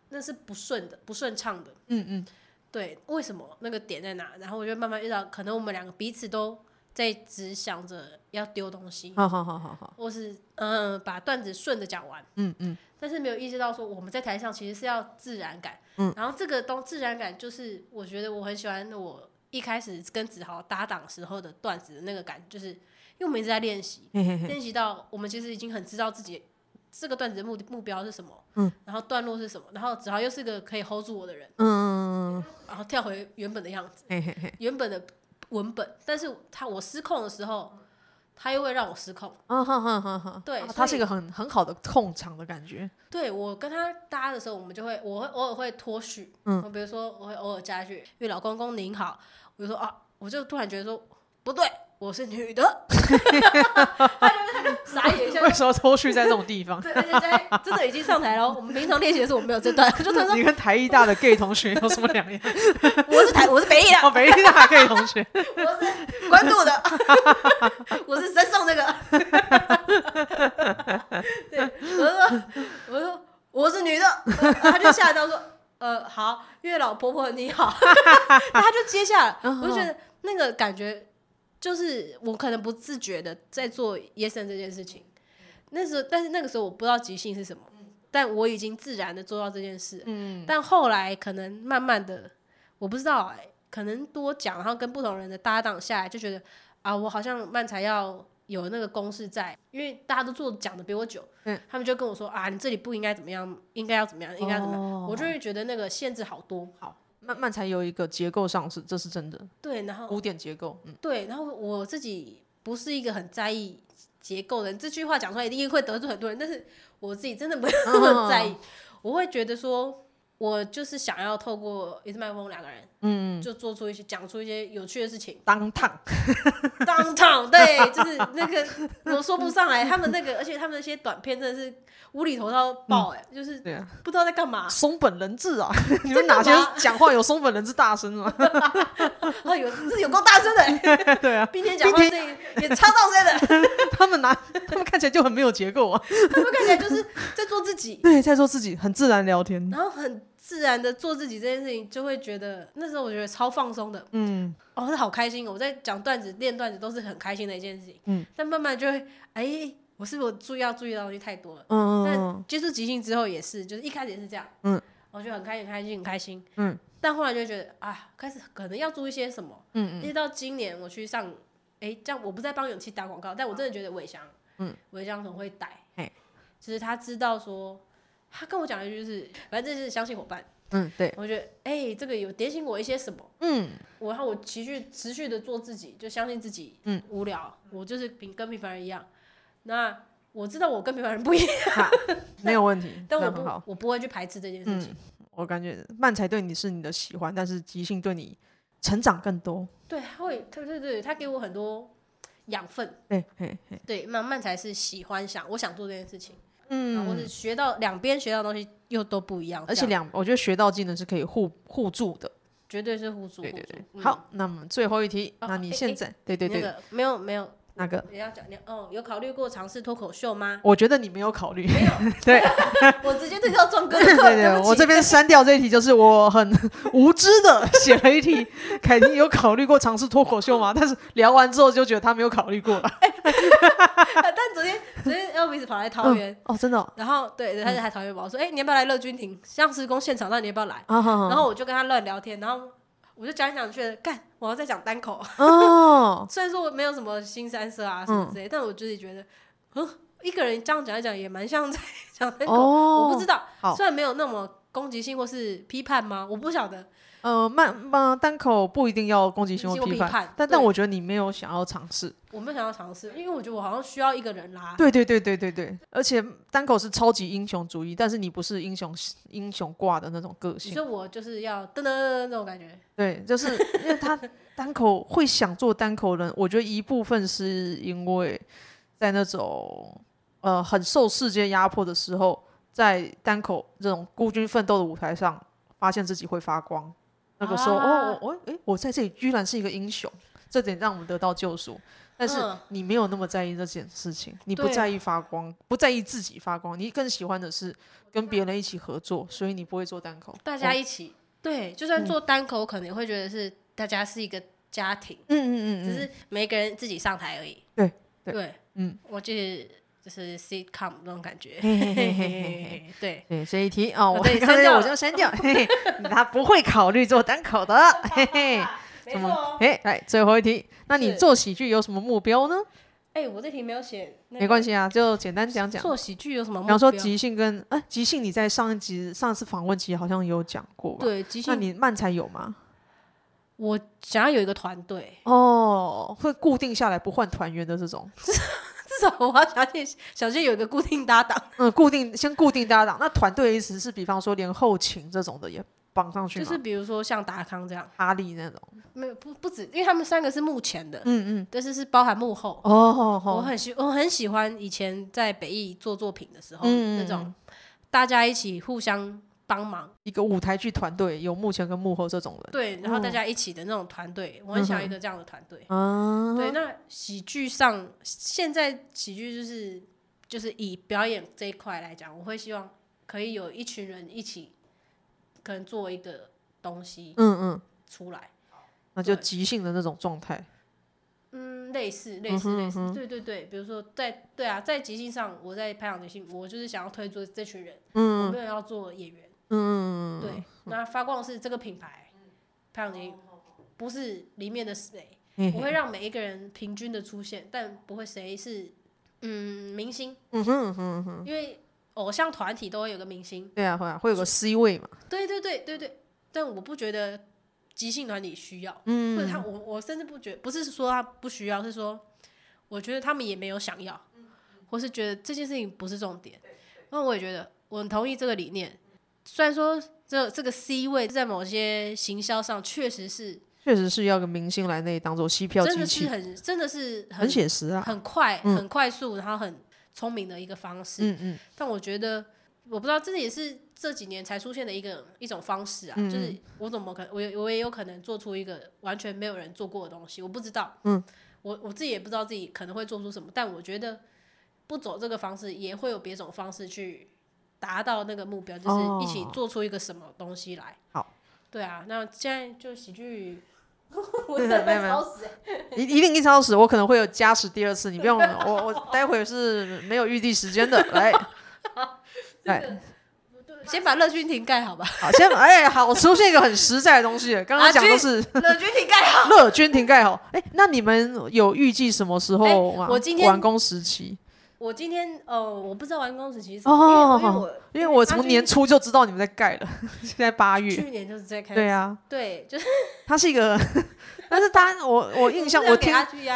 那是不顺的、不顺畅的。嗯嗯，对，为什么那个点在哪？然后我就慢慢遇到，可能我们两个彼此都在只想着要丢东西，好好好好好，或是嗯把段子顺着讲完。嗯嗯，但是没有意识到说我们在台上其实是要自然感。嗯，然后这个东自然感就是我觉得我很喜欢我一开始跟子豪搭档时候的段子的那个感，就是因为我们一直在练习，练习到我们其实已经很知道自己。这个段子的目的目标是什么？嗯，然后段落是什么？然后子豪又是个可以 hold 住我的人，嗯，然后跳回原本的样子，嘿嘿嘿，原本的文本，但是他我失控的时候，他又会让我失控，嗯哼哼哼哼，对，他是一个很很好的控场的感觉。对，我跟他搭的时候，我们就会，我会偶尔会脱序，嗯，比如说我会偶尔加一句“因为老公公您好”，我就说啊，我就突然觉得说不对。我是女的，他就傻眼一下。为什么脱序在这种地方？对，而且在真的已经上台了。我们平常练习的时候，我们没有这段。就他说，你跟台艺大的 gay 同学有什么两样？我是台，我是北艺的。哦，北艺大 gay 同学。我是关渡的。我是山上那个。对，我说，我说我是女的，他就吓到说，呃，好，月老婆婆你好。他就接下来，我就觉得那个感觉。就是我可能不自觉的在做 Yes and 这件事情，那时候，但是那个时候我不知道即兴是什么，但我已经自然的做到这件事。嗯，但后来可能慢慢的，我不知道哎、欸，可能多讲，然后跟不同人的搭档下来，就觉得啊，我好像慢才要有那个公式在，因为大家都做讲的比我久，嗯，他们就跟我说啊，你这里不应该怎么样，应该要怎么样，应该怎么样，哦、我就会觉得那个限制好多，好。慢慢才有一个结构上是，这是真的。对，然后古典结构，嗯，对，然后我自己不是一个很在意结构的人，这句话讲出来一定会得罪很多人，但是我自己真的不 那么在意，哦、我会觉得说，我就是想要透过一支麦克风两个人，嗯，就做出一些讲出一些有趣的事情。当趟，当趟，对，就是那个我说不上来，他们那个，而且他们那些短片真的是。无厘头到爆哎，就是不知道在干嘛。松本人志啊，你们哪些讲话有松本人志大声吗？啊，有，这有够大声的。对啊，冰天讲话声音也超大声的。他们拿，他们看起来就很没有结构啊。他们看起来就是在做自己。对，在做自己，很自然聊天。然后很自然的做自己这件事情，就会觉得那时候我觉得超放松的。嗯，哦，是好开心。我在讲段子、练段子都是很开心的一件事情。嗯，但慢慢就会哎。我是不是注意要注意到东西太多了？嗯，但接触即兴之后也是，就是一开始也是这样。嗯，我就很开心，开心，很开心。嗯，但后来就觉得啊，开始可能要注意些什么。嗯嗯。一直到今年我去上，哎、欸，这样我不再帮勇气打广告，但我真的觉得伟翔，嗯，伟翔很会带。嘿，就是他知道说，他跟我讲一句就是，反正就是相信伙伴。嗯，对，我觉得哎、欸，这个有点醒我一些什么，嗯，我然后我持续持续的做自己，就相信自己，嗯，无聊，我就是平跟平凡人一样。那我知道我跟平凡人不一样，没有问题，但我不我不会去排斥这件事情。嗯、我感觉漫才对你是你的喜欢，但是即兴对你成长更多。对，他会，对对对，他给我很多养分。对，嘿嘿，对，漫漫才是喜欢想，我想做这件事情。嗯，或是学到两边学到的东西又都不一样，而且两我觉得学到技能是可以互互助的，绝对是互助。对对对，嗯、好，那么最后一题，哦、那你现在、对对对，没有没有。那个你要讲，你哦，有考虑过尝试脱口秀吗？我觉得你没有考虑，没有。对，我直接对到壮哥的。对对对，我这边删掉这一题，就是我很无知的写了一题。凯婷有考虑过尝试脱口秀吗？但是聊完之后就觉得他没有考虑过。但昨天昨天 Elvis 跑来桃园哦，真的。然后对，他就来桃园吧。我说，哎，你要不要来乐君亭相思宫现场？那你要不要来？然后我就跟他乱聊天，然后。我就讲一讲，觉得干，我要再讲单口。哦，虽然说我没有什么新三色啊什么之类，嗯、但我自己觉得，嗯，一个人这样讲一讲，也蛮像在讲单口。哦、我不知道，虽然没有那么攻击性或是批判吗？我不晓得。呃，慢慢单口不一定要攻击性或批判，批判但但我觉得你没有想要尝试。我没有想要尝试，因为我觉得我好像需要一个人拉。对对对对对对，而且单口是超级英雄主义，但是你不是英雄英雄挂的那种个性。你说我就是要噔噔噔那种感觉。对，就是 因为他单口会想做单口人，我觉得一部分是因为在那种呃很受世界压迫的时候，在单口这种孤军奋斗的舞台上，发现自己会发光。那个时候，啊、哦，我，哎，我在这里居然是一个英雄，这点让我们得到救赎。但是你没有那么在意这件事情，你不在意发光，啊、不在意自己发光，你更喜欢的是跟别人一起合作，所以你不会做单口。大家一起，哦、对，就算做单口，可能会觉得是大家是一个家庭，嗯嗯嗯，只是每个人自己上台而已。对对，对嗯，我就是。就是 sitcom 那种感觉，对。对，这一题哦，我刚才我就删掉，他不会考虑做单口的，嘿嘿，没错，哎，来最后一题，那你做喜剧有什么目标呢？哎，我这题没有写，没关系啊，就简单讲讲。做喜剧有什么目标？比方说即兴跟哎，即兴你在上一集上次访问期好像有讲过，对，即兴，那你漫才有吗？我想要有一个团队。哦，会固定下来不换团员的这种。至少我要相信，小心有一个固定搭档。嗯，固定先固定搭档。那团队的意思是，比方说连后勤这种的也绑上去。就是比如说像达康这样，哈利那种。没有不不止，因为他们三个是幕前的，嗯嗯，但是是包含幕后。哦哦哦。我很喜我很喜欢以前在北艺做作品的时候，嗯、那种大家一起互相。帮忙。一个舞台剧团队，有幕前跟幕后这种人，对，然后大家一起的那种团队，嗯、我很想要一个这样的团队。嗯、对，那喜剧上现在喜剧就是就是以表演这一块来讲，我会希望可以有一群人一起，可能做一个东西，嗯嗯，出来，那就即兴的那种状态。嗯，类似类似类似，对对对，比如说在对啊，在即兴上，我在拍档即兴，我就是想要推出这群人，嗯，我没有要做演员。嗯，对，那发光是这个品牌，拍档机不是里面的谁，我会让每一个人平均的出现，但不会谁是嗯明星，嗯哼哼哼，因为偶像团体都会有个明星，对啊会啊会有个 C 位嘛，对对对对对，但我不觉得即兴团体需要，嗯，或者他我我甚至不觉得，不是说他不需要，是说我觉得他们也没有想要，或是觉得这件事情不是重点，那我也觉得我很同意这个理念。虽然说这这个 C 位在某些行销上确实是，确实是要个明星来那里当做吸票真的是很真的是很，很写实啊，很快、嗯、很快速，然后很聪明的一个方式。嗯嗯。但我觉得，我不知道，这也是这几年才出现的一个一种方式啊。嗯、就是我怎么可能，我我也有可能做出一个完全没有人做过的东西，我不知道。嗯。我我自己也不知道自己可能会做出什么，但我觉得不走这个方式，也会有别种方式去。达到那个目标，就是一起做出一个什么东西来。好，对啊，那现在就喜剧，我真的被超时，一一定一超时，我可能会有加时第二次，你不用，我我待会是没有预定时间的，来，来，先把乐君亭盖好吧。好，先哎，好，我出现一个很实在的东西，刚刚讲都是乐君亭盖好，乐君亭盖好。哎，那你们有预计什么时候吗？我今天完工时期。我今天呃，我不知道完工时期是哦，因为我因为我从年初就知道你们在盖了，现在八月，去年就是在开，对啊，对，就是 它是一个，但是他我我印象我听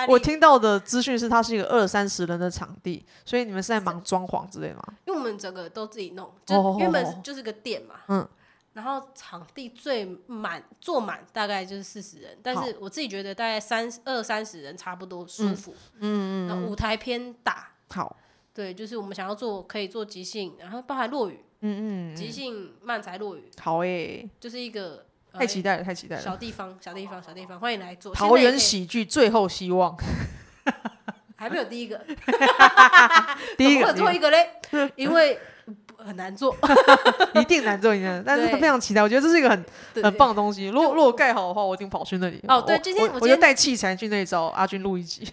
我听到的资讯是它是一个二三十人的场地，所以你们是在忙装潢之类吗？因为我们整个都自己弄，就原本就是个店嘛，嗯。然后场地最满坐满大概就是四十人，但是我自己觉得大概三二三十人差不多舒服。嗯嗯，舞台偏大。好，对，就是我们想要做可以做即兴，然后包含落雨。嗯嗯，即兴漫才落雨。好诶，就是一个太期待了，太期待了。小地方，小地方，小地方，欢迎来做桃园喜剧最后希望。还没有第一个。第一个 做一个嘞，因为。很难做，一定难做，一定。但是他非常期待，我觉得这是一个很很棒的东西。如果如果盖好的话，我一定跑去那里。哦，对，今天我就带器材去那里找阿军录一集。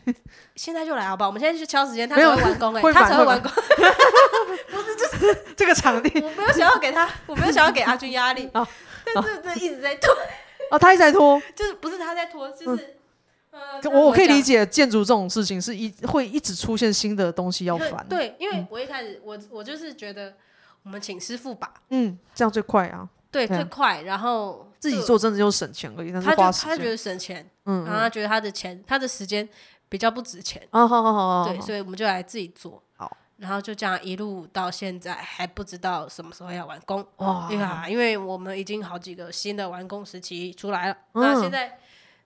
现在就来好不好？我们现在去敲时间，他才会完工哎，他才会完工。不是，就是这个场地，我没有想要给他，我没有想要给阿军压力。啊，但是这一直在拖。哦，他一直在拖，就是不是他在拖，就是。我我可以理解建筑这种事情是一会一直出现新的东西要烦。对，因为我一开始我我就是觉得。我们请师傅吧，嗯，这样最快啊，对，最快，然后自己做真的就省钱而已，但是花时间，他觉得省钱，嗯，然后他觉得他的钱，他的时间比较不值钱，哦，好好好，对，所以我们就来自己做，好，然后就这样一路到现在还不知道什么时候要完工，哇，对啊，因为我们已经好几个新的完工时期出来了，那现在，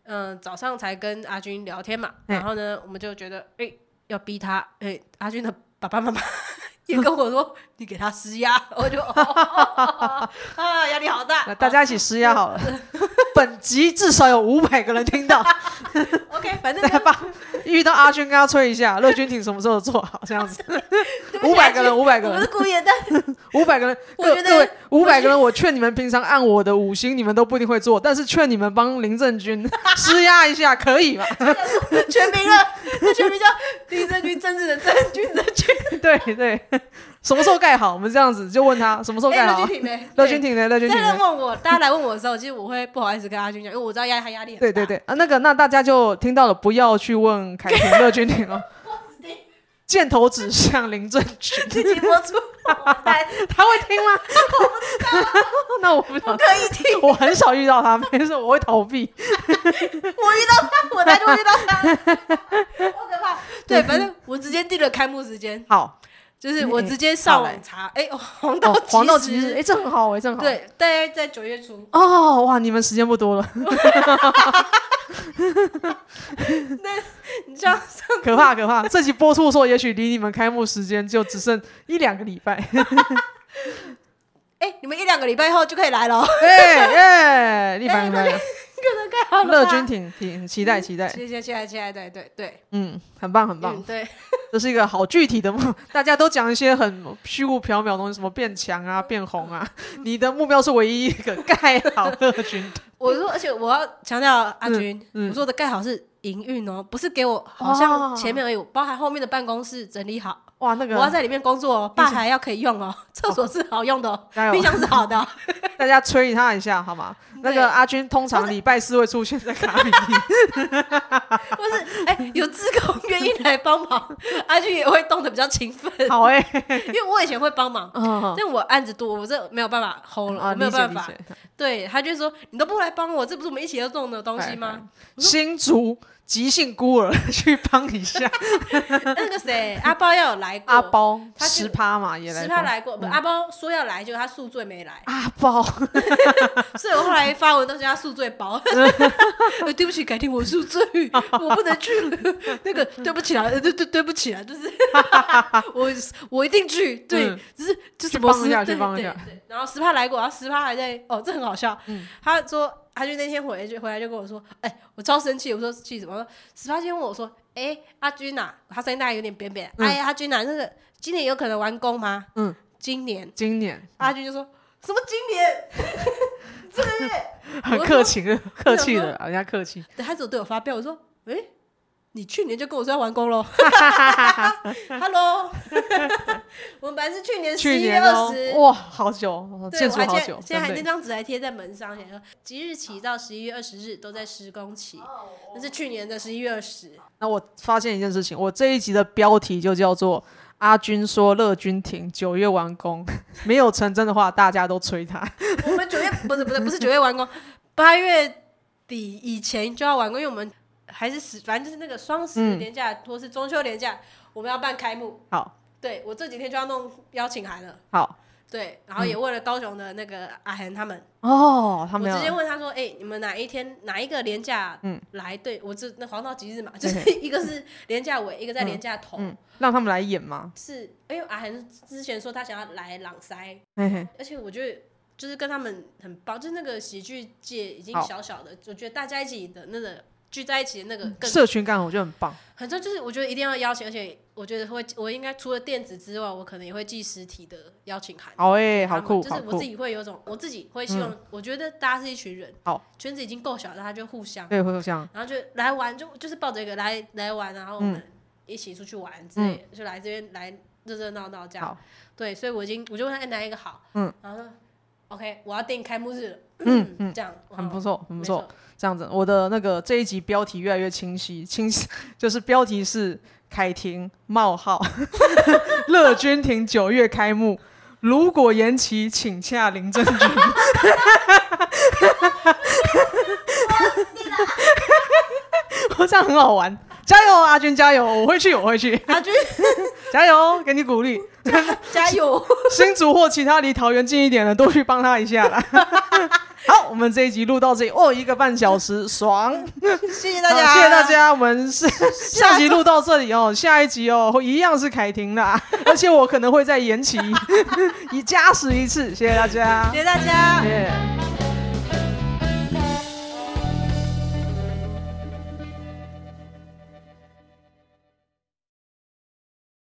嗯，早上才跟阿军聊天嘛，然后呢，我们就觉得，哎，要逼他，哎，阿军的爸爸妈妈。也跟我说，你给他施压，我就 啊，压力好大。大家一起施压好了。本集至少有五百个人听到。OK，反正再吧。遇到阿军，跟他吹一下。乐君，挺什么时候做好？这样子。五百个人，五百个人。我是故意的，但五百个人。我觉得五百个人，我劝你们平常按我的五星，你们都不一定会做。但是劝你们帮林正军施压一下，可以吗？全名了，全名叫林正军，政治的正，军的军。对对。什么时候盖好？我们这样子就问他什么时候盖好。乐君挺呢？乐君挺呢？乐君挺。问我，大家来问我的时候，其实我会不好意思跟阿军讲，因为我知道压他压力很大。对对对啊，那个那大家就听到了，不要去问凯婷、乐君挺哦。箭头指向林正群。自己播出，他会听吗？我不知道。那我不。可以听。我很少遇到他，没事，我会逃避。我遇到他，我来就遇到他，好可怕。对，反正我直接定了开幕时间。好。就是我直接上网查，哎，黄道黄道吉日，哎，这很好，哎，这很好。对，大概在九月初。哦，哇，你们时间不多了。那你这样可怕可怕！这集播出的时候，也许离你们开幕时间就只剩一两个礼拜。哎，你们一两个礼拜后就可以来了。哎耶，立板来了。可能盖好了。乐君挺挺期待期待。期待期待期待，对对对，嗯，很棒很棒。对。这是一个好具体的目，大家都讲一些很虚无缥缈的东西，什么变强啊、变红啊。你的目标是唯一一个盖好乐君。我说，而且我要强调阿军，我说的盖好是营运哦，不是给我，好像前面而已，包含后面的办公室整理好。哇，那个我要在里面工作哦，吧台要可以用哦，厕所是好用的哦，冰箱是好的。大家催他一下好吗？那个阿军通常礼拜四会出现在卡米蒂。不是，哎，有志工愿意来帮忙，阿军也会动得比较勤奋。好哎，因为我以前会帮忙，但我案子多，我这没有办法 hold 了，没有办法。对，他就说你都不来帮我，这不是我们一起要种的东西吗？新竹。即兴孤儿去帮一下，那个谁阿包要有来过，阿包他十趴嘛也来，十趴来过，不阿包说要来，结果他宿醉没来。阿包，所以我后来发文都叫他宿醉包。对不起，改天我宿醉，我不能去了。那个对不起啊，对对对不起啊，就是我我一定去，对，只是就什么事，对对对。然后十趴来过，然后十趴还在，哦，这很好笑。他说。他就那天回来就回来就跟我说，哎、欸，我超生气，我说气什么？十八天问我说，哎、欸，阿军呐、啊，他声音大概有点扁扁，嗯、哎呀，阿军呐、啊，那个今年有可能完工吗？嗯，今年，今年，阿军就说什么今年？这个月很客气的，客气的，人家客气。对，他只有对我发飙，我说，哎、欸。你去年就跟我说要完工喽，Hello，我们本来是去年十一月二十，哇，好久，建筑好久，现在还那张纸还贴在门上，写说即日起到十一月二十日都在施工期，那是去年的十一月二十。那我发现一件事情，我这一集的标题就叫做阿军说乐君亭九月完工，没有成真的话，大家都催他。我们九月不是不是不是九月完工，八月底以前就要完工，因为我们还是十，反正就是那个双十连假、嗯、或是中秋连假，我们要办开幕。好，对我这几天就要弄邀请函了。好。对，然后也问了高雄的那个阿恒他们哦，他们我直接问他说：“哎，你们哪一天哪一个连假来？对我这那黄道吉日嘛，就是 一个是连假尾，一个在连假头，让他们来演吗？是，因为阿恒之前说他想要来朗塞，而且我觉得就是跟他们很棒，就是那个喜剧界已经小小的，我觉得大家一起的那个。”聚在一起的那个更社群感，我觉得很棒。反正就是我觉得一定要邀请，而且我觉得会，我应该除了电子之外，我可能也会寄实体的邀请函。好诶，好酷，就是我自己会有种，我自己会希望，我觉得大家是一群人，好，圈子已经够小，大家就互相，对，互相，然后就来玩，就就是抱着一个来来玩，然后我们一起出去玩之类的，就来这边来热热闹闹这样。对，所以我已经我就问他哪一个好，嗯，然后说 OK，我要定开幕日了，嗯嗯，这样很不错，很不错。这样子，我的那个这一集标题越来越清晰，清晰 就是标题是凯婷冒号 乐君亭九月开幕，如果延期，请洽林正君。我这样很好玩，加油，阿君加油，我会去，我会去，阿君 加油，给你鼓励，加油，新竹或其他离桃园近一点的都去帮他一下啦。好，我们这一集录到这里哦，一个半小时，爽！谢谢大家，谢谢大家。我们是下集录到这里哦，下一集哦，一样是凯婷的，而且我可能会再延期，以加时一次。谢谢大家，谢谢大家。Yeah